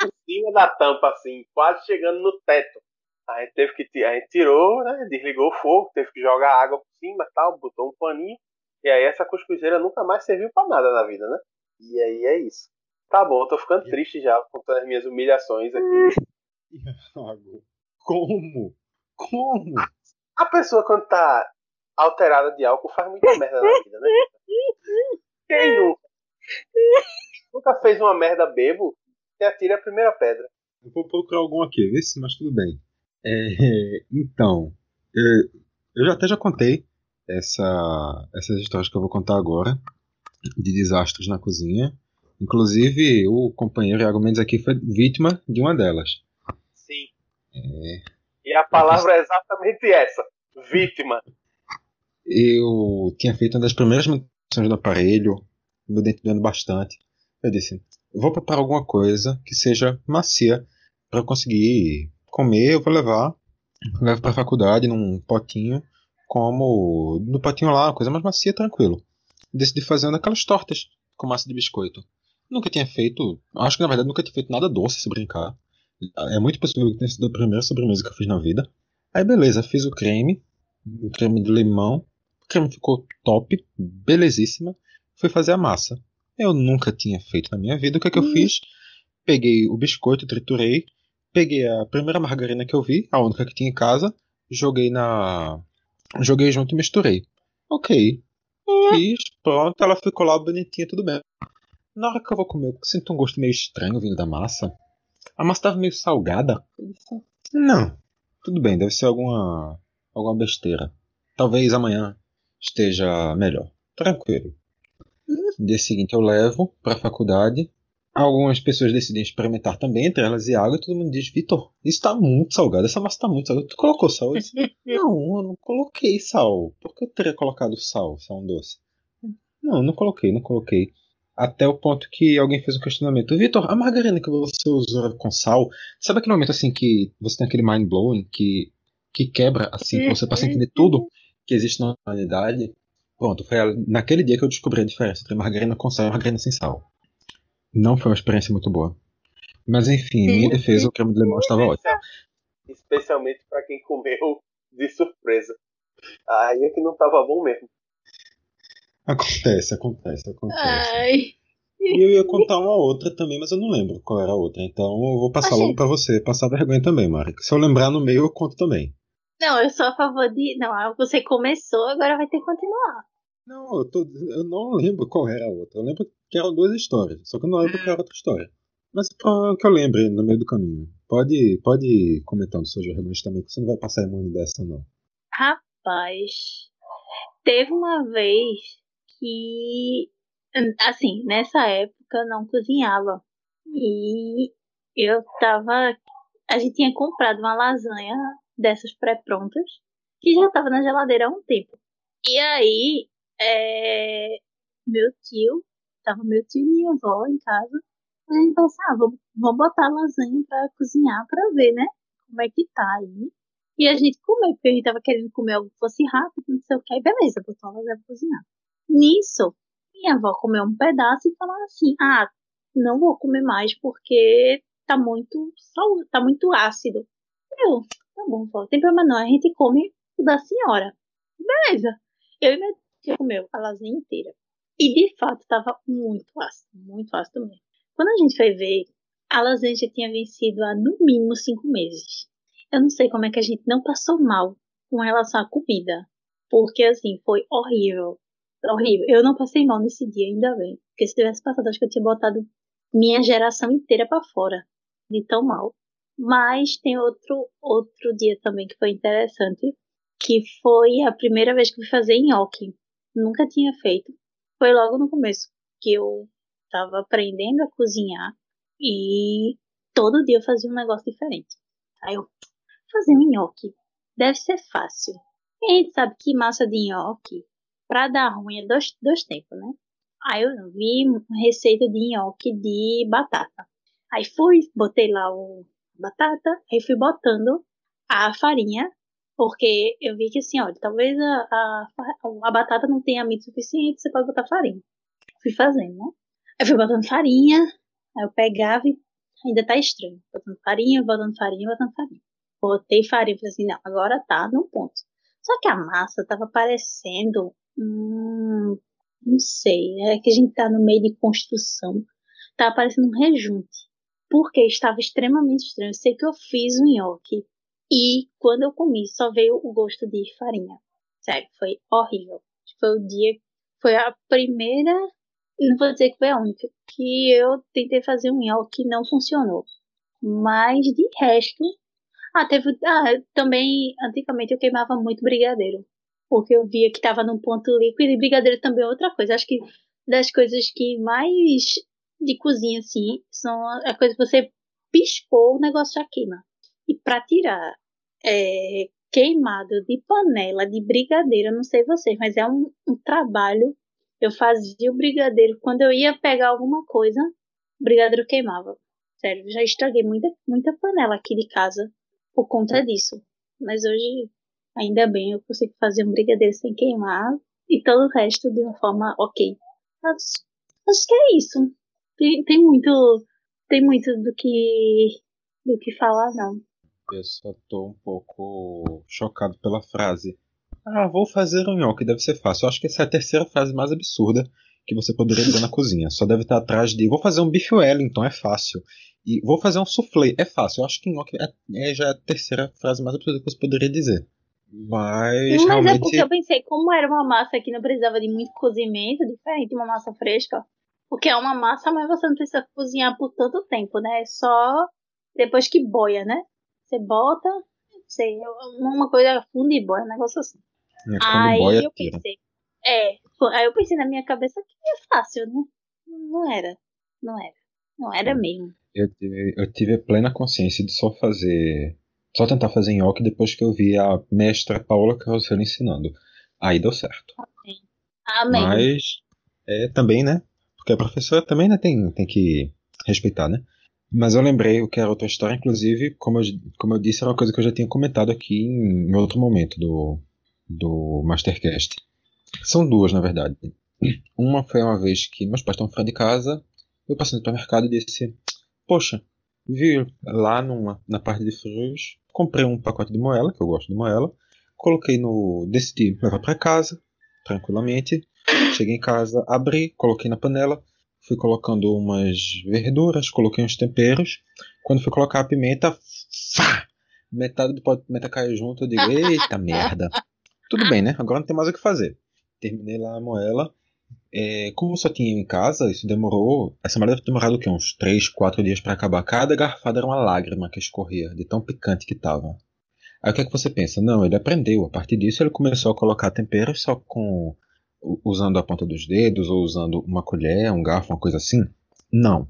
Speaker 3: por cima da tampa, assim, quase chegando no teto. A gente teve que a gente tirou, né? Desligou o fogo, teve que jogar água por cima tal, botou um paninho. E aí essa cuscuzeira nunca mais serviu para nada na vida, né? E aí é isso. Tá bom, eu tô ficando triste já contando as minhas humilhações aqui.
Speaker 1: Como? Como?
Speaker 3: A pessoa quando tá alterada de álcool faz muita merda na vida, né? Quem nunca? nunca fez uma merda bebo, e atira a primeira pedra.
Speaker 1: Eu vou procurar algum aqui, vê se, mas tudo bem. É, então, eu, eu já até já contei essa, essas histórias que eu vou contar agora de desastres na cozinha. Inclusive, o companheiro Iago Mendes aqui foi vítima de uma delas.
Speaker 3: Sim.
Speaker 1: É...
Speaker 3: E a palavra é exatamente essa: vítima.
Speaker 1: Eu tinha feito uma das primeiras manutenções do aparelho, meu dente doendo bastante. Eu disse: vou preparar alguma coisa que seja macia para eu conseguir comer. Eu vou levar, levo para a faculdade num potinho como no potinho lá, coisa mais macia, tranquilo. Decidi fazer uma daquelas tortas com massa de biscoito. Nunca tinha feito, acho que na verdade nunca tinha feito nada doce se brincar. É muito possível que tenha sido a primeira sobremesa que eu fiz na vida. Aí beleza, fiz o creme, o creme de limão. O creme ficou top, belezíssima. Fui fazer a massa. Eu nunca tinha feito na minha vida. O que é que eu hum. fiz? Peguei o biscoito, triturei. Peguei a primeira margarina que eu vi, a única que tinha em casa. Joguei na, Joguei junto e misturei. Ok. Fiz, pronto, ela ficou lá bonitinha, tudo bem. Na hora que eu vou comer, eu sinto um gosto meio estranho vindo da massa. A massa estava meio salgada. Não, tudo bem, deve ser alguma, alguma besteira. Talvez amanhã esteja melhor. Tranquilo. No dia seguinte eu levo para a faculdade Algumas pessoas decidem experimentar também, entre elas e água, e todo mundo diz, Vitor, isso tá muito salgado, essa massa tá muito salgada. Tu colocou sal? Eu disse, não, eu não coloquei sal. Por que eu teria colocado sal, sal doce? Não, não coloquei, não coloquei. Até o ponto que alguém fez um questionamento. Vitor, a margarina que você usou com sal, sabe aquele momento assim que você tem aquele mind blowing que, que quebra, assim, que você passa a entender tudo que existe na humanidade? Pronto, foi naquele dia que eu descobri a diferença entre margarina com sal e margarina sem sal. Não foi uma experiência muito boa. Mas enfim, em minha defesa, o creme de limão estava ótimo.
Speaker 3: Especialmente para quem comeu de surpresa. Aí é que não estava bom mesmo.
Speaker 1: Acontece, acontece, acontece. Ai. E eu ia contar uma outra também, mas eu não lembro qual era a outra. Então eu vou passar logo para você, passar vergonha também, Mari. Se eu lembrar no meio, eu conto também.
Speaker 2: Não, eu sou a favor de. Não, você começou, agora vai ter que continuar.
Speaker 1: Não, eu, tô, eu não lembro qual era a outra. Eu lembro que eram duas histórias, só que eu não lembro qual era a outra história. Mas o que eu lembre no meio do caminho. Pode, pode ir comentando suas vergonhas também, que você não vai passar imune dessa, não.
Speaker 2: Rapaz, teve uma vez que, assim, nessa época não cozinhava. E eu tava. A gente tinha comprado uma lasanha dessas pré-prontas, que já tava na geladeira há um tempo. E aí é, meu tio, tava meu tio e minha avó em casa. A gente pensou, ah, vamos, vamos botar lasanha pra cozinhar pra ver, né? Como é que tá aí. E a gente comeu, porque a gente tava querendo comer algo que fosse rápido, não sei o que. Beleza, botou a lasanha pra cozinhar. Nisso, minha avó comeu um pedaço e falou assim, ah, não vou comer mais porque tá muito, tá muito ácido. Eu, tá bom, vó, tem problema não, a gente come o da senhora. Beleza. Eu e meu que comeu a lasanha inteira. E de fato estava muito ácido, muito ácido mesmo. Quando a gente foi ver, a lasanha tinha vencido há no mínimo cinco meses. Eu não sei como é que a gente não passou mal com relação à comida. Porque assim, foi horrível. Horrível. Eu não passei mal nesse dia, ainda bem. Porque se tivesse passado, acho que eu tinha botado minha geração inteira para fora. De tão mal. Mas tem outro, outro dia também que foi interessante. Que foi a primeira vez que fui fazer nhoque nunca tinha feito. Foi logo no começo que eu estava aprendendo a cozinhar e todo dia eu fazia um negócio diferente. Aí eu fazer um nhoque deve ser fácil. E a gente sabe que massa de nhoque, pra dar ruim, é dois, dois tempos, né? Aí eu vi receita de nhoque de batata. Aí fui, botei lá o batata, aí fui botando a farinha, porque eu vi que assim, olha, talvez a, a, a batata não tenha amido suficiente, você pode botar farinha. Fui fazendo, né? Aí fui botando farinha, aí eu pegava e ainda tá estranho. Botando farinha, botando farinha, botando farinha. Botei farinha e falei assim, não, agora tá no ponto. Só que a massa tava parecendo. Hum, não sei, é que a gente tá no meio de construção. Tava parecendo um rejunte. Porque estava extremamente estranho. Eu sei que eu fiz um nhoque. E quando eu comi, só veio o gosto de farinha. Sério, foi horrível. Foi o dia. Foi a primeira. Não vou dizer que foi a única. Que eu tentei fazer um nhoque e não funcionou. Mas de resto, ah, teve. Ah, também, antigamente eu queimava muito brigadeiro. Porque eu via que estava num ponto líquido e brigadeiro também é outra coisa. Acho que das coisas que mais de cozinha, assim, são a coisa que você piscou, o negócio já queima. E para tirar é, queimado de panela, de brigadeiro, não sei vocês, mas é um, um trabalho. Eu fazia o brigadeiro, quando eu ia pegar alguma coisa, o brigadeiro queimava. Sério, já estraguei muita, muita panela aqui de casa por conta disso. Mas hoje, ainda bem, eu consigo fazer um brigadeiro sem queimar e todo o resto de uma forma ok. Mas, acho que é isso. Tem, tem muito. Tem muito do que. do que falar, não.
Speaker 1: Eu só tô um pouco chocado pela frase. Ah, vou fazer um nhoque, deve ser fácil. Eu acho que essa é a terceira frase mais absurda que você poderia dizer na cozinha. Só deve estar atrás de vou fazer um bife Wellington, é fácil. E vou fazer um soufflé. É fácil. Eu acho que nhoque é, é já a terceira frase mais absurda que você poderia dizer. Mas, Mas realmente... é
Speaker 2: porque eu pensei, como era uma massa que não precisava de muito cozimento, diferente de uma massa fresca. Porque é uma massa, mas você não precisa cozinhar por tanto tempo, né? É só depois que boia, né? Você bota, sei, uma coisa funda e boia, um negócio assim.
Speaker 1: É, aí
Speaker 2: eu pensei, é, aí eu pensei na minha cabeça que é fácil, né? Não era, não era, não era mesmo
Speaker 1: eu tive, eu tive a plena consciência de só fazer. Só tentar fazer nhoque depois que eu vi a mestra Paula Carroceiro ensinando. Aí deu certo.
Speaker 2: Amém. Amém.
Speaker 1: Mas é, também, né? Porque a professora também né, tem, tem que respeitar, né? Mas eu lembrei o que era outra história, inclusive, como eu, como eu disse, era uma coisa que eu já tinha comentado aqui em, outro momento do, do Mastercast. São duas, na verdade. Uma foi uma vez que meus pais estão fora de casa, eu passei no supermercado e disse: Poxa, vi lá numa, na parte de frios, comprei um pacote de moela, que eu gosto de moela, coloquei no. decidi levar para casa, tranquilamente. Cheguei em casa, abri, coloquei na panela, fui colocando umas verduras, coloquei uns temperos. Quando fui colocar a pimenta, fá! Metade do pote de pimenta caiu junto. Eu digo, eita merda. Tudo bem, né? Agora não tem mais o que fazer. Terminei lá a moela. É, como só tinha em casa, isso demorou. Essa malha deve ter demorado o quê? Uns 3, 4 dias para acabar. Cada garfada era uma lágrima que escorria, de tão picante que tava. Aí o que é que você pensa? Não, ele aprendeu. A partir disso ele começou a colocar temperos só com. Usando a ponta dos dedos, ou usando uma colher, um garfo, uma coisa assim? Não.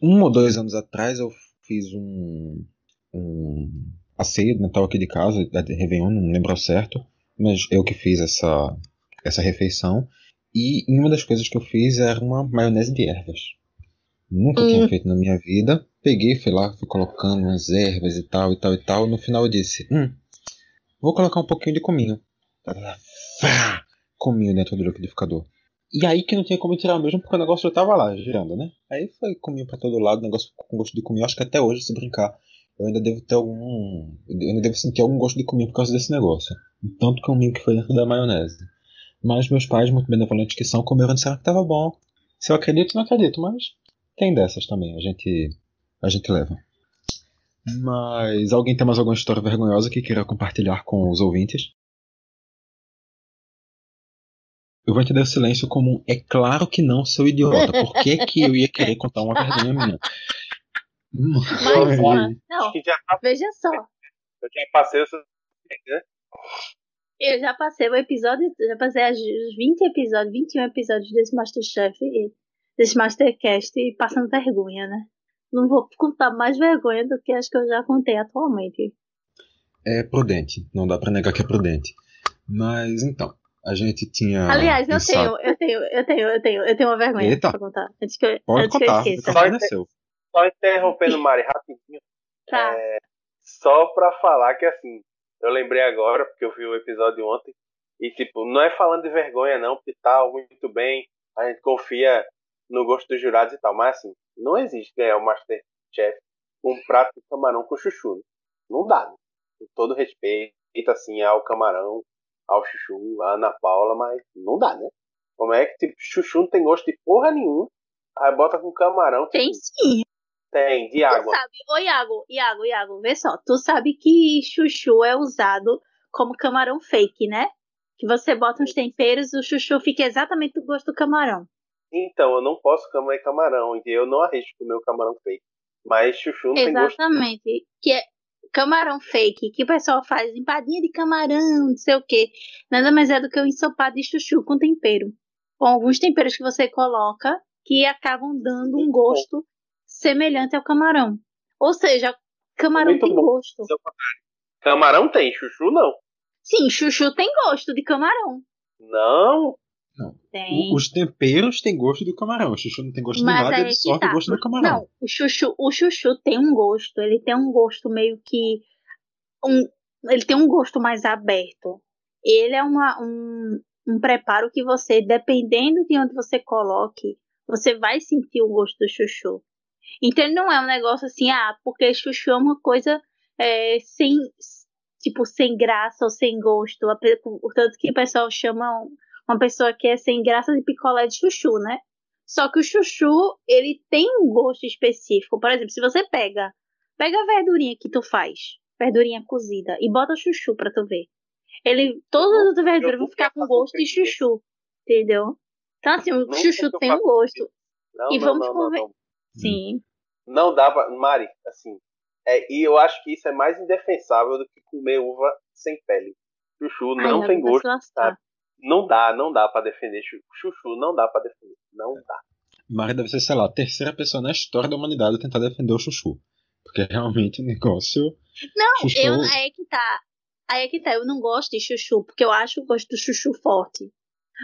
Speaker 1: Um ou dois anos atrás eu fiz um. um a ceia de Natal aqui de casa, de Réveillon, não lembro ao certo, mas eu que fiz essa, essa refeição. E uma das coisas que eu fiz era uma maionese de ervas. Nunca hum. tinha feito na minha vida. Peguei, fui lá, fui colocando umas ervas e tal e tal e tal. No final eu disse: Hum, vou colocar um pouquinho de cominho. Cominho dentro do liquidificador. E aí que não tinha como tirar mesmo, porque o negócio já tava lá, girando, né? Aí foi cominho pra todo lado, negócio com gosto de cominho. Acho que até hoje, se brincar, eu ainda devo ter algum. Eu ainda devo sentir algum gosto de cominho por causa desse negócio. Tanto cominho que foi dentro da maionese. Mas meus pais, muito benevolentes que são, comeram e disseram que estava bom. Se eu acredito, não acredito, mas tem dessas também. A gente, a gente leva. Mas alguém tem mais alguma história vergonhosa que queira compartilhar com os ouvintes? Eu vou entender o silêncio como um é claro que não, seu idiota. Por que, que eu ia querer contar uma vergonha minha?
Speaker 2: Mas, não, veja só.
Speaker 3: Eu já passei isso. Né?
Speaker 2: Eu já passei o episódio, já passei os 20 episódios, 21 episódios desse Masterchef, desse Mastercast, passando vergonha, né? Não vou contar mais vergonha do que acho que eu já contei atualmente.
Speaker 1: É prudente, não dá para negar que é prudente. Mas então, a gente tinha.
Speaker 2: Aliás, eu tenho, eu tenho, eu tenho, eu tenho, eu tenho uma vergonha Eita. pra contar. Antes que eu,
Speaker 1: Pode
Speaker 2: antes
Speaker 1: contar,
Speaker 2: que eu esqueça.
Speaker 3: Só, inter... só interrompendo, Mari, rapidinho.
Speaker 2: Tá.
Speaker 3: É, só pra falar que assim, eu lembrei agora, porque eu vi o episódio ontem, e tipo, não é falando de vergonha, não, porque tal, muito bem, a gente confia no gosto dos jurados e tal, mas assim, não existe ganhar o Masterchef com um prato de camarão com chuchu. Né? Não dá, né? Com todo respeito, assim, ao camarão, ao chuchu, à Ana Paula, mas não dá, né? Como é que tipo, chuchu não tem gosto de porra nenhuma, aí bota com camarão. Tipo,
Speaker 2: tem sim.
Speaker 3: Tem, de água.
Speaker 2: Tu sabe, ô Iago, Iago, Iago, vê só, tu sabe que chuchu é usado como camarão fake, né? Que você bota uns temperos, o chuchu fica exatamente do gosto do camarão.
Speaker 3: Então, eu não posso comer camarão, e eu não arrisco comer o camarão fake. Mas chuchu não
Speaker 2: exatamente,
Speaker 3: tem gosto. Exatamente.
Speaker 2: Que é camarão fake, que o pessoal faz empadinha de camarão, não sei o que. Nada mais é do que um ensopado de chuchu com tempero. Com alguns temperos que você coloca que acabam dando um gosto semelhante ao camarão. Ou seja, camarão Muito tem bom. gosto.
Speaker 3: Camarão tem, chuchu não.
Speaker 2: Sim, chuchu tem gosto de camarão.
Speaker 3: Não.
Speaker 1: Não. Tem. Os temperos têm gosto do camarão. O chuchu não tem gosto Mas de nada, ele só tá. gosto do camarão. Não,
Speaker 2: o chuchu, o chuchu tem um gosto. Ele tem um gosto meio que. Um, ele tem um gosto mais aberto. Ele é uma, um, um preparo que você, dependendo de onde você coloque, você vai sentir o gosto do chuchu. Então não é um negócio assim, ah, porque chuchu é uma coisa é, sem, tipo, sem graça ou sem gosto. Tanto que o pessoal chama uma pessoa que é sem graça de picolé de chuchu, né? Só que o chuchu, ele tem um gosto específico. Por exemplo, se você pega, pega a verdurinha que tu faz, verdurinha cozida, e bota chuchu pra tu ver. Ele, todas as verduras vão ficar com gosto de chuchu, entendeu? Então assim, o chuchu tem um gosto.
Speaker 3: Não,
Speaker 2: e
Speaker 3: não,
Speaker 2: vamos
Speaker 3: não,
Speaker 2: conver... Sim.
Speaker 3: Não dá pra. Mari, assim. É, e eu acho que isso é mais indefensável do que comer uva sem pele. Chuchu não Ai, tem gosto. Sabe? Não dá, não dá para defender chuchu, não dá para defender, não dá.
Speaker 1: Mari deve ser, sei lá, a terceira pessoa na história da humanidade a tentar defender o chuchu. Porque realmente o negócio.
Speaker 2: Não, chuchu... eu, aí é que tá. Aí é que tá, eu não gosto de chuchu, porque eu acho o gosto do chuchu forte.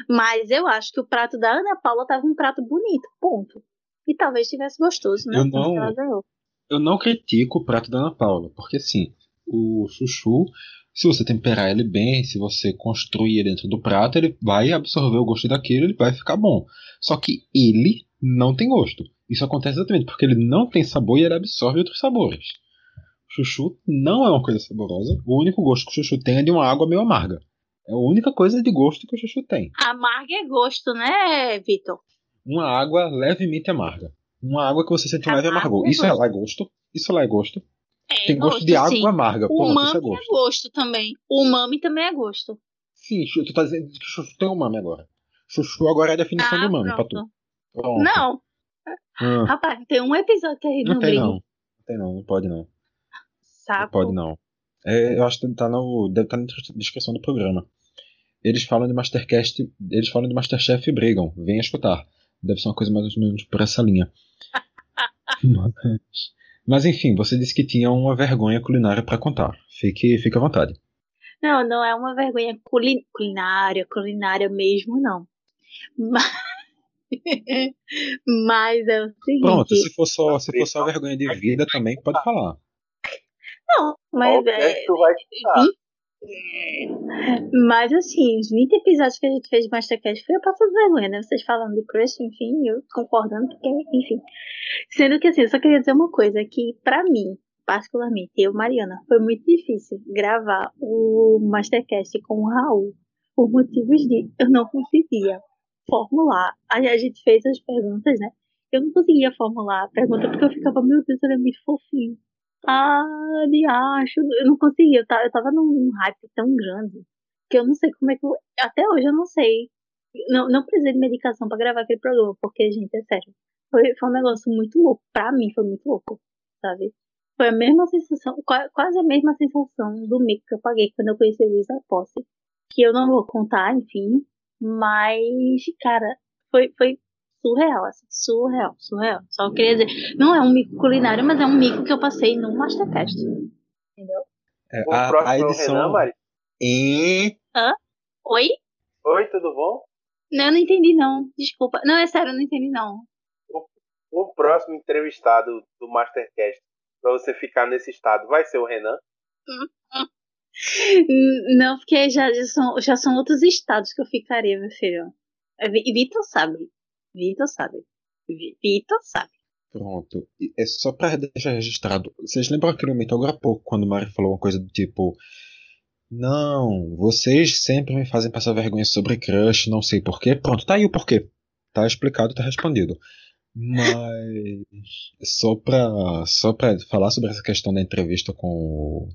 Speaker 2: Mas eu acho que o prato da Ana Paula tava um prato bonito, ponto. E talvez tivesse gostoso, né?
Speaker 1: Eu não, eu não critico o prato da Ana Paula, porque assim, o chuchu se você temperar ele bem, se você construir ele dentro do prato, ele vai absorver o gosto daquilo, ele vai ficar bom. Só que ele não tem gosto. Isso acontece exatamente porque ele não tem sabor e ele absorve outros sabores. Chuchu não é uma coisa saborosa. O único gosto que o chuchu tem é de uma água meio amarga. É a única coisa de gosto que o chuchu tem.
Speaker 2: Amarga é gosto, né, Vitor?
Speaker 1: Uma água levemente amarga. Uma água que você sente um leve amargor. É isso é lá é gosto. Isso lá é gosto. É, tem gosto, gosto de água sim. amarga.
Speaker 2: O umami é gosto. é gosto também. O umami também é gosto.
Speaker 1: Sim, tu tá dizendo que chuchu tem umami agora. Chuchu agora é a definição ah, do umami pra tu.
Speaker 2: Pronto. Não. Ah. Rapaz, tem um episódio que a gente
Speaker 1: não, não tem não. Não tem não, não pode não.
Speaker 2: Sapo.
Speaker 1: Não pode não. É, eu acho que tá no, deve estar tá na descrição do programa. Eles falam de Mastercast, eles falam de Masterchef e brigam. Venha escutar. Deve ser uma coisa mais ou menos por essa linha. Mas, mas enfim, você disse que tinha uma vergonha culinária para contar. Fique, fique à vontade.
Speaker 2: Não, não é uma vergonha culin culinária, culinária mesmo, não. Mas, Mas é o seguinte.
Speaker 1: Pronto, se for só, se for só vergonha de vida também, pode falar.
Speaker 2: Não, mas
Speaker 3: é. Tu vai
Speaker 2: mas assim, os 20 episódios que a gente fez de Mastercast foi a passar vergonha, né? Vocês falando de Crush, enfim, eu concordando, porque, enfim. Sendo que assim, eu só queria dizer uma coisa, que pra mim, particularmente, eu, Mariana, foi muito difícil gravar o Mastercast com o Raul, por motivos de eu não conseguia formular. Aí a gente fez as perguntas, né? Eu não conseguia formular a pergunta porque eu ficava, meu Deus, ele é muito fofinho. Ah, de acho, eu não conseguia, eu tava, eu tava num hype tão grande que eu não sei como é que eu, até hoje eu não sei. Não, não precisei de medicação para gravar aquele programa, porque, gente, é sério. Foi, foi um negócio muito louco. Pra mim foi muito louco, sabe? Foi a mesma sensação, quase a mesma sensação do mico que eu paguei quando eu conheci o Luiz Posse. Que eu não vou contar, enfim. Mas, cara, foi, foi surreal, assim, surreal, surreal. Só queria dizer, não é um mico culinário, mas é um mico que eu passei no Mastercast. Entendeu?
Speaker 1: É, a, a, edição. Renan, Mari? E...
Speaker 2: Hã? Oi?
Speaker 3: Oi, tudo bom?
Speaker 2: Não, eu não entendi não. Desculpa. Não, é sério, eu não entendi não.
Speaker 3: O, o próximo entrevistado do Mastercast para você ficar nesse estado vai ser o Renan?
Speaker 2: Não, porque já, já, são, já são outros estados que eu ficaria, meu filho. É, Vitor sabe. Vitor sabe. Vitor sabe.
Speaker 1: Pronto. É só pra deixar registrado. Vocês lembram aquele momento agora há pouco, quando o Mari falou uma coisa do tipo. Não, vocês sempre me fazem passar vergonha sobre crush, não sei porquê. Pronto, tá aí o porquê. Tá explicado, tá respondido. Mas só pra, só pra falar sobre essa questão da entrevista com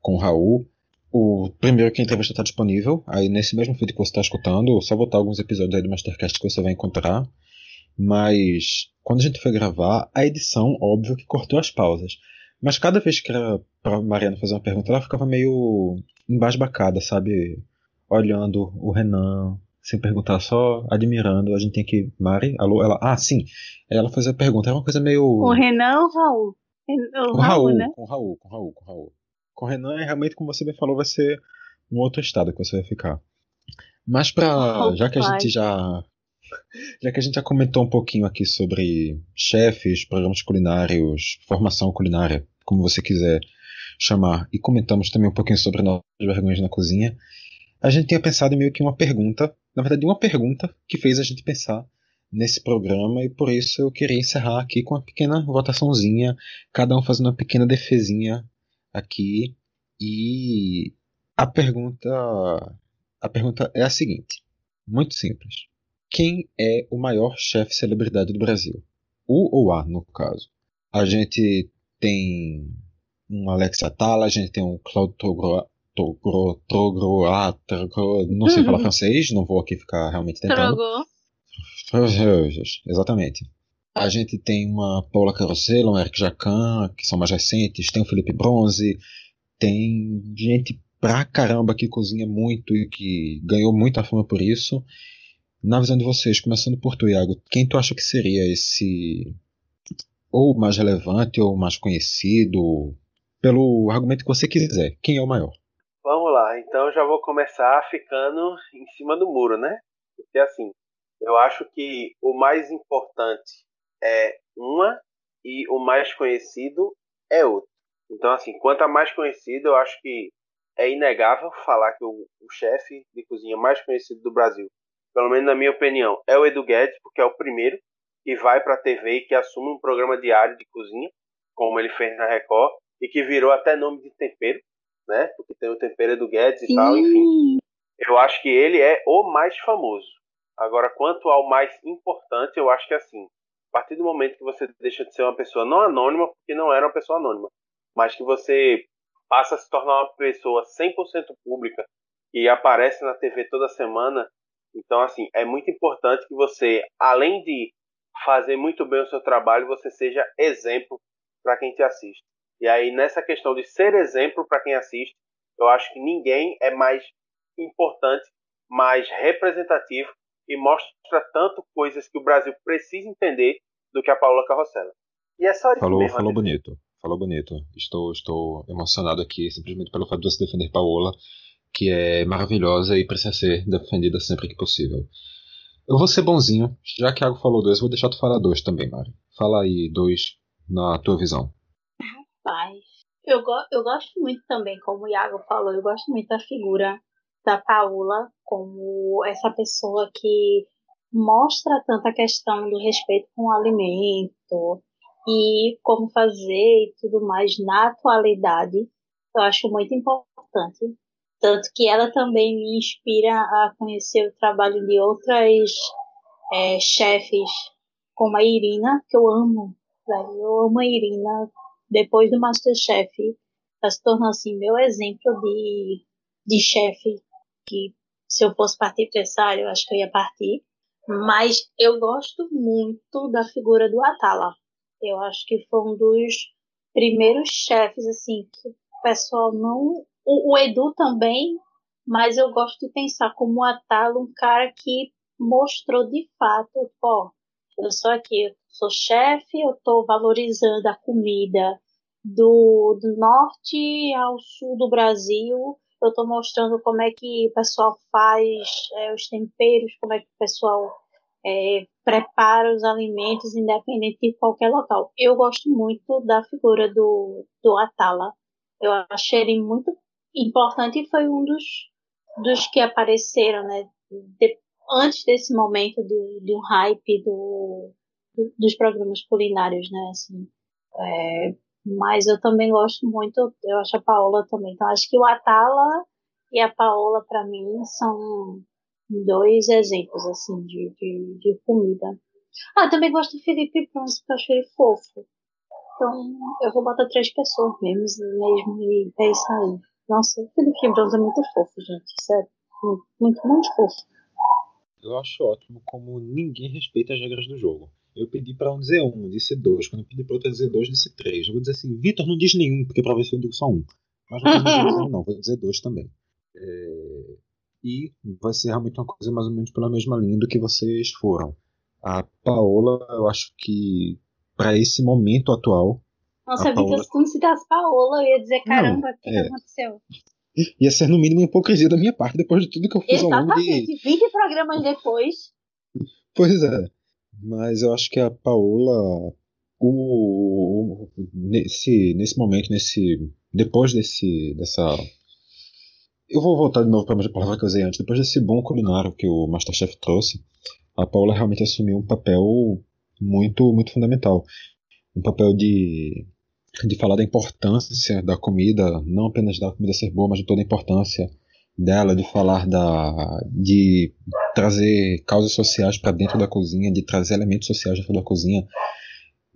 Speaker 1: com o Raul, o primeiro que a entrevista está disponível, aí nesse mesmo feed que você está escutando, só botar alguns episódios aí do Mastercast que você vai encontrar. Mas quando a gente foi gravar, a edição, óbvio que cortou as pausas. Mas cada vez que era pra Mariana fazer uma pergunta, ela ficava meio embasbacada, sabe? Olhando o Renan, sem perguntar, só admirando. A gente tem que. Mari, alô? Ela. Ah, sim. Ela fazia a pergunta, era uma coisa meio.
Speaker 2: O Renan ou o Raul?
Speaker 1: O com Raul, Raul, né? Com o Raul, com o Raul, com o Raul. Com o Renan, realmente, como você bem falou, vai ser um outro estado que você vai ficar. Mas. Oh, já que a gente já já que a gente já comentou um pouquinho aqui sobre chefes, programas culinários, formação culinária, como você quiser chamar, e comentamos também um pouquinho sobre nossas vergonhas na cozinha, a gente tinha pensado em meio que uma pergunta, na verdade, uma pergunta que fez a gente pensar nesse programa, e por isso eu queria encerrar aqui com uma pequena votaçãozinha, cada um fazendo uma pequena defesinha aqui. E a pergunta, a pergunta é a seguinte, muito simples. Quem é o maior chefe celebridade do Brasil? O ou a, no caso. A gente tem um Alex Atala, a gente tem um Claude Togro, Togro, Togro, não sei falar francês, não vou aqui ficar realmente tentando. Exatamente. A gente tem uma Paula Carosella, um Eric Jacan, que são mais recentes, tem o Felipe Bronze, tem gente pra caramba que cozinha muito e que ganhou muita fama por isso. Na visão de vocês, começando por tu, Iago, quem tu acha que seria esse ou mais relevante ou mais conhecido, pelo argumento que você quiser, quem é o maior?
Speaker 3: Vamos lá, então já vou começar ficando em cima do muro, né? Porque assim, eu acho que o mais importante é uma e o mais conhecido é outro. Então, assim, quanto a mais conhecido, eu acho que é inegável falar que o, o chefe de cozinha mais conhecido do Brasil pelo menos na minha opinião, é o Edu Guedes, porque é o primeiro que vai para a TV e que assume um programa diário de cozinha, como ele fez na Record, e que virou até nome de tempero, né? Porque tem o tempero Edu Guedes e Sim. tal, enfim. Eu acho que ele é o mais famoso. Agora, quanto ao mais importante, eu acho que assim, a partir do momento que você deixa de ser uma pessoa não anônima, porque não era uma pessoa anônima, mas que você passa a se tornar uma pessoa 100% pública e aparece na TV toda semana, então, assim, é muito importante que você, além de fazer muito bem o seu trabalho, você seja exemplo para quem te assiste. E aí, nessa questão de ser exemplo para quem assiste, eu acho que ninguém é mais importante, mais representativo e mostra tanto coisas que o Brasil precisa entender do que a Paula Carrossela. E é só isso
Speaker 1: falou,
Speaker 3: mesmo.
Speaker 1: Falou bonito, falou bonito. Estou, estou emocionado aqui simplesmente pelo fato de você defender Paola que é maravilhosa e precisa ser defendida sempre que possível. Eu vou ser bonzinho, já que Iago falou dois, vou deixar tu falar dois também, Mari. Fala aí dois na tua visão.
Speaker 2: Rapaz, eu, go eu gosto muito também, como o Iago falou, eu gosto muito da figura da Paula como essa pessoa que mostra tanta questão do respeito com o alimento e como fazer e tudo mais na atualidade. Eu acho muito importante tanto que ela também me inspira a conhecer o trabalho de outras é, chefes, como a Irina, que eu amo. Eu amo a Irina. Depois do Masterchef, ela se tornou assim, meu exemplo de, de chefe. Que se eu fosse partir empresário, eu acho que eu ia partir. Mas eu gosto muito da figura do Atala. Eu acho que foi um dos primeiros chefes, assim, que o pessoal não o, o Edu também, mas eu gosto de pensar como o Atalo um cara que mostrou de fato, ó, eu sou aqui, eu sou chefe, eu estou valorizando a comida do, do norte ao sul do Brasil eu estou mostrando como é que o pessoal faz é, os temperos, como é que o pessoal é, prepara os alimentos, independente de qualquer local. Eu gosto muito da figura do, do Atala. Eu achei ele muito importante e foi um dos, dos que apareceram, né? De, antes desse momento de, um hype do, do, dos programas culinários, né? Assim, é, mas eu também gosto muito, eu acho a Paola também. Então acho que o Atala e a Paola para mim são dois exemplos assim de, de, de comida. Ah, também gosto do Felipe Bronze, porque eu acho ele fofo. Então eu vou botar três pessoas mesmo, mesmo e é isso aí. Nossa, o Felipe Bronze é muito fofo, gente. Sério. Muito, muito, muito fofo.
Speaker 1: Eu acho ótimo como ninguém respeita as regras do jogo. Eu pedi para um dizer um, disse dois. Quando eu pedi para outro dizer dois, disse três. Eu vou dizer assim, Vitor, não diz nenhum, porque para ver se eu digo só um. Mas não vou dizer um, não, vou dizer dois também. É... E vai ser realmente uma coisa mais ou menos pela mesma linha do que vocês foram. A Paola, eu acho que para esse momento atual.
Speaker 2: Nossa, Paola... Vitor, como se das Paola, eu ia dizer, caramba, o que, é... que aconteceu?
Speaker 1: Ia ser no mínimo hipocrisia da minha parte depois de tudo que eu fiz
Speaker 2: Exatamente, ao longo de... 20 programas depois.
Speaker 1: Pois é. Mas eu acho que a Paola, o, o, nesse, nesse momento, nesse depois desse dessa eu vou voltar de novo para a palavra que eu usei antes. Depois desse bom culinário que o Masterchef trouxe, a Paula realmente assumiu um papel muito muito fundamental, um papel de de falar da importância da comida, não apenas da comida ser boa, mas de toda a importância dela, de falar da. de trazer causas sociais para dentro da cozinha, de trazer elementos sociais dentro da cozinha,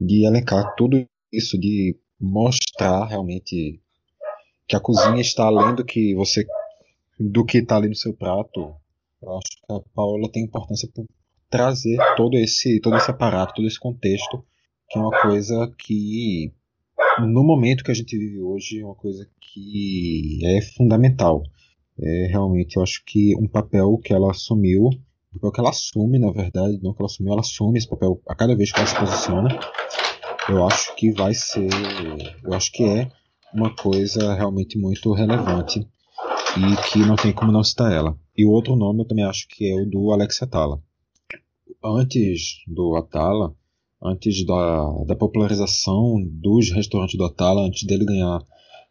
Speaker 1: de elencar tudo isso, de mostrar realmente que a cozinha está além do que você. do que está ali no seu prato. Eu acho que a Paula tem importância por trazer todo esse, todo esse aparato, todo esse contexto, que é uma coisa que no momento que a gente vive hoje é uma coisa que é fundamental é realmente, eu acho que um papel que ela assumiu, um papel que ela assume, na verdade, não que ela assumiu, ela assume esse papel a cada vez que ela se posiciona. Eu acho que vai ser, eu acho que é uma coisa realmente muito relevante e que não tem como não citar ela. E o outro nome eu também acho que é o do Alex Atala. Antes do Atala, antes da, da popularização dos restaurantes do Atala, antes dele ganhar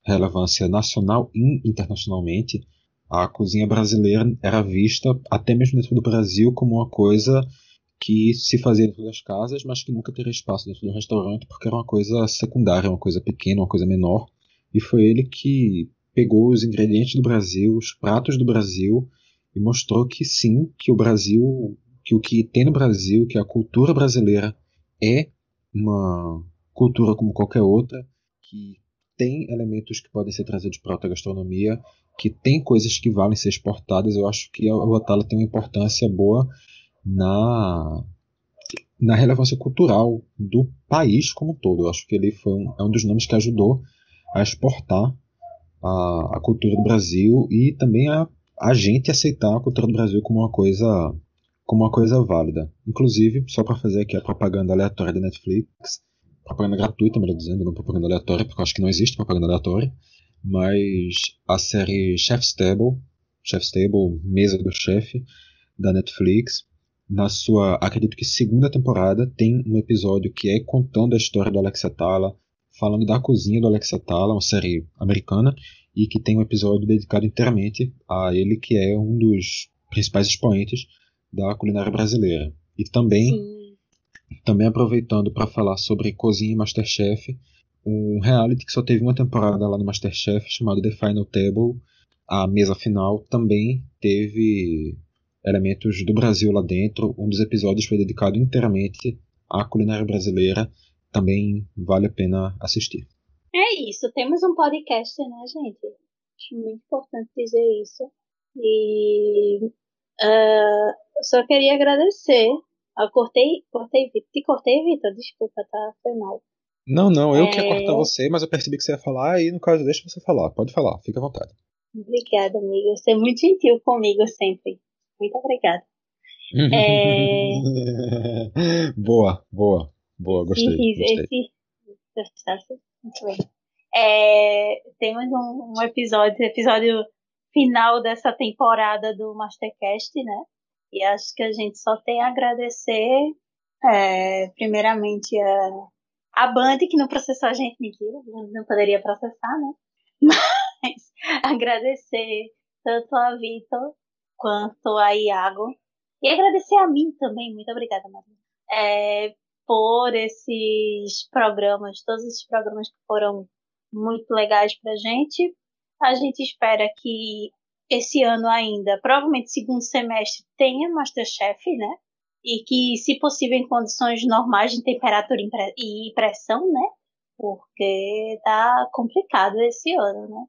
Speaker 1: relevância nacional e internacionalmente, a cozinha brasileira era vista, até mesmo dentro do Brasil, como uma coisa que se fazia dentro das casas, mas que nunca teria espaço dentro do restaurante, porque era uma coisa secundária, uma coisa pequena, uma coisa menor. E foi ele que pegou os ingredientes do Brasil, os pratos do Brasil, e mostrou que sim, que o Brasil, que o que tem no Brasil, que a cultura brasileira é uma cultura como qualquer outra, que tem elementos que podem ser trazidos para a alta gastronomia, que tem coisas que valem ser exportadas. Eu acho que o Atala tem uma importância boa na na relevância cultural do país como um todo. Eu acho que ele foi um, é um dos nomes que ajudou a exportar a, a cultura do Brasil e também a, a gente aceitar a cultura do Brasil como uma coisa como uma coisa válida. Inclusive, só para fazer aqui a propaganda aleatória da Netflix, propaganda gratuita, melhor dizendo, não propaganda aleatória, porque eu acho que não existe propaganda aleatória mas a série Chef's Table, Chef's Table, Mesa do Chefe, da Netflix, na sua, acredito que segunda temporada, tem um episódio que é contando a história do Alex Atala, falando da cozinha do Alex Atala, uma série americana, e que tem um episódio dedicado inteiramente a ele, que é um dos principais expoentes da culinária brasileira. E também, Sim. também aproveitando para falar sobre cozinha e Masterchef, um reality que só teve uma temporada lá no Masterchef, chamado The Final Table. A mesa final também teve elementos do Brasil lá dentro. Um dos episódios foi dedicado inteiramente à culinária brasileira. Também vale a pena assistir.
Speaker 2: É isso, temos um podcast, né, gente? Acho muito importante dizer isso. E uh, só queria agradecer. Eu cortei, cortei, te cortei, Vitor? Desculpa, tá? Foi mal.
Speaker 1: Não, não, eu é... que ia cortar você, mas eu percebi que você ia falar e no caso deixa você falar. Pode falar, fica à vontade.
Speaker 2: Obrigada, amigo. Você é muito gentil comigo sempre. Muito obrigada. é...
Speaker 1: boa, boa, boa, gostei. gostei.
Speaker 2: Esse... Muito bem. É... Temos um, um episódio, episódio final dessa temporada do Mastercast, né? E acho que a gente só tem a agradecer, é, primeiramente, a, a Band, que não processou a gente, mentira, não poderia processar, né? Mas agradecer tanto a Vitor quanto a Iago. E agradecer a mim também, muito obrigada, Maria. É, por esses programas, todos esses programas que foram muito legais pra gente. A gente espera que esse ano ainda, provavelmente segundo semestre, tenha Masterchef, né? E que, se possível, em condições normais de temperatura e pressão, né? Porque tá complicado esse ano, né?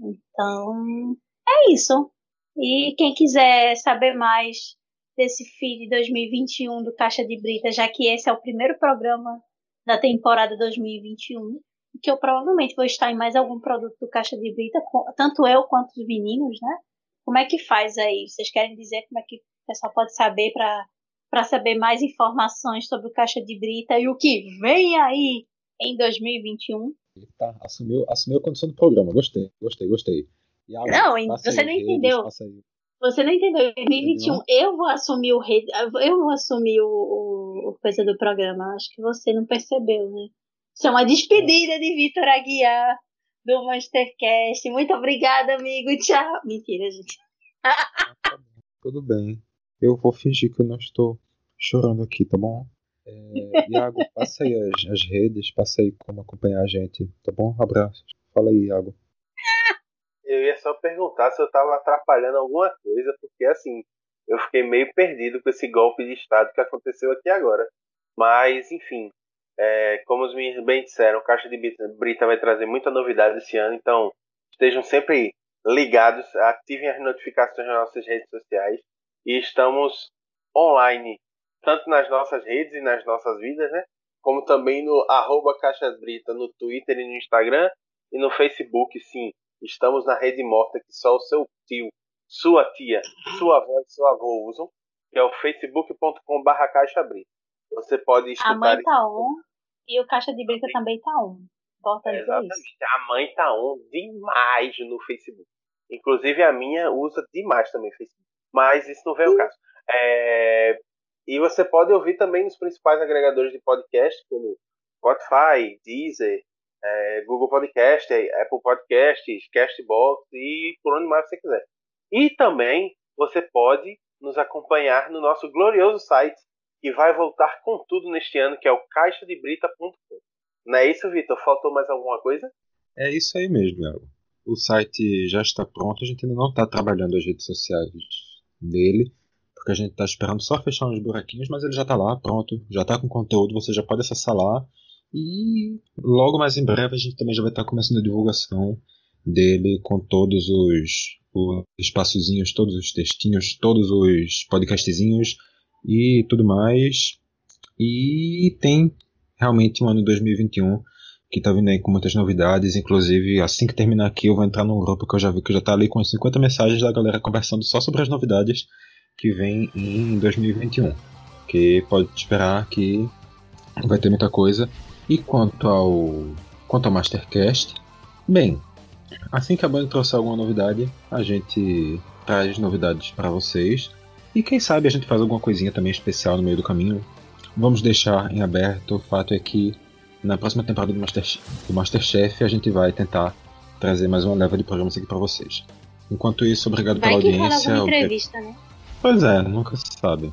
Speaker 2: Então, é isso. E quem quiser saber mais desse feed 2021 do Caixa de Brita, já que esse é o primeiro programa da temporada 2021, que eu provavelmente vou estar em mais algum produto do Caixa de Brita, tanto eu quanto os meninos, né? Como é que faz aí? Vocês querem dizer como é que o pessoal pode saber para saber mais informações sobre o Caixa de Brita e o que vem aí em 2021?
Speaker 1: Tá, assumiu, assumiu a condição do programa. Gostei, gostei, gostei.
Speaker 2: Aí, não, você não entendeu. Você não entendeu. Em 2021 eu vou assumir o rei, eu vou assumir o, o, o, coisa do programa. Acho que você não percebeu, né? Isso é uma despedida de Vitor Aguiar do Mastercast. Muito obrigada, amigo. Tchau. Mentira, gente.
Speaker 1: Tudo bem. Eu vou fingir que eu não estou chorando aqui, tá bom? É, Iago, passa aí as, as redes, passa aí como acompanhar a gente, tá bom? Abraços. Fala aí, Iago.
Speaker 3: Eu ia só perguntar se eu tava atrapalhando alguma coisa, porque assim, eu fiquei meio perdido com esse golpe de Estado que aconteceu aqui agora. Mas, enfim, é, como os meninos bem disseram, o Caixa de Brita vai trazer muita novidade esse ano, então estejam sempre ligados, ativem as notificações nas nossas redes sociais e estamos online, tanto nas nossas redes e nas nossas vidas, né? Como também no arroba Caixa Brita no Twitter e no Instagram e no Facebook, sim. Estamos na rede morta que só o seu tio, sua tia, sua avó e seu avô usam, que é o facebook.com.br Caixa Brita. Você pode escutar.
Speaker 2: A mãe tá on e o Caixa de Brita também tá on.
Speaker 3: É, exatamente. A mãe tá on demais no Facebook. Inclusive a minha usa demais também o Facebook. Mas isso não vem ao caso. É... E você pode ouvir também nos principais agregadores de podcast, como Spotify, Deezer, é, Google Podcast, Apple Podcasts, Castbox e por onde mais você quiser. E também você pode nos acompanhar no nosso glorioso site, que vai voltar com tudo neste ano, que é o caixadebrita.com. Não é isso, Vitor? Faltou mais alguma coisa?
Speaker 1: É isso aí mesmo, Iago. O site já está pronto, a gente ainda não está trabalhando as redes sociais dele, porque a gente está esperando só fechar uns buraquinhos, mas ele já está lá, pronto, já está com conteúdo, você já pode acessar lá e logo mais em breve a gente também já vai estar começando a divulgação dele com todos os, os espaçozinhos, todos os textinhos, todos os podcastzinhos e tudo mais. E tem realmente um ano 2021 que tá vindo aí com muitas novidades. Inclusive, assim que terminar aqui, eu vou entrar num grupo que eu já vi que já tá ali com 50 mensagens da galera conversando só sobre as novidades que vem em 2021. Que pode esperar que vai ter muita coisa. E quanto ao quanto ao Mastercast, bem, assim que a banda trouxer alguma novidade, a gente traz novidades para vocês. E quem sabe a gente faz alguma coisinha também especial no meio do caminho. Vamos deixar em aberto. O fato é que na próxima temporada do, Master, do Masterchef a gente vai tentar trazer mais uma leva de programas aqui para vocês. Enquanto isso, obrigado vai pela audiência.
Speaker 2: entrevista, né?
Speaker 1: Pois é, nunca se sabe.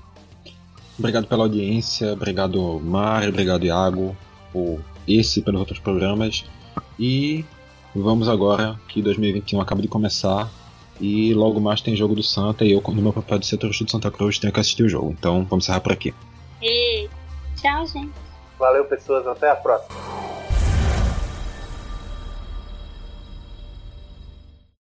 Speaker 1: Obrigado pela audiência, obrigado Mário, obrigado Iago, por esse e pelos outros programas. E vamos agora que 2021 acaba de começar e logo mais tem jogo do Santa e eu, no meu papel de turista do Santa Cruz, tenho que assistir o jogo. Então vamos encerrar por aqui.
Speaker 2: E tchau, gente.
Speaker 3: Valeu, pessoas. Até a próxima.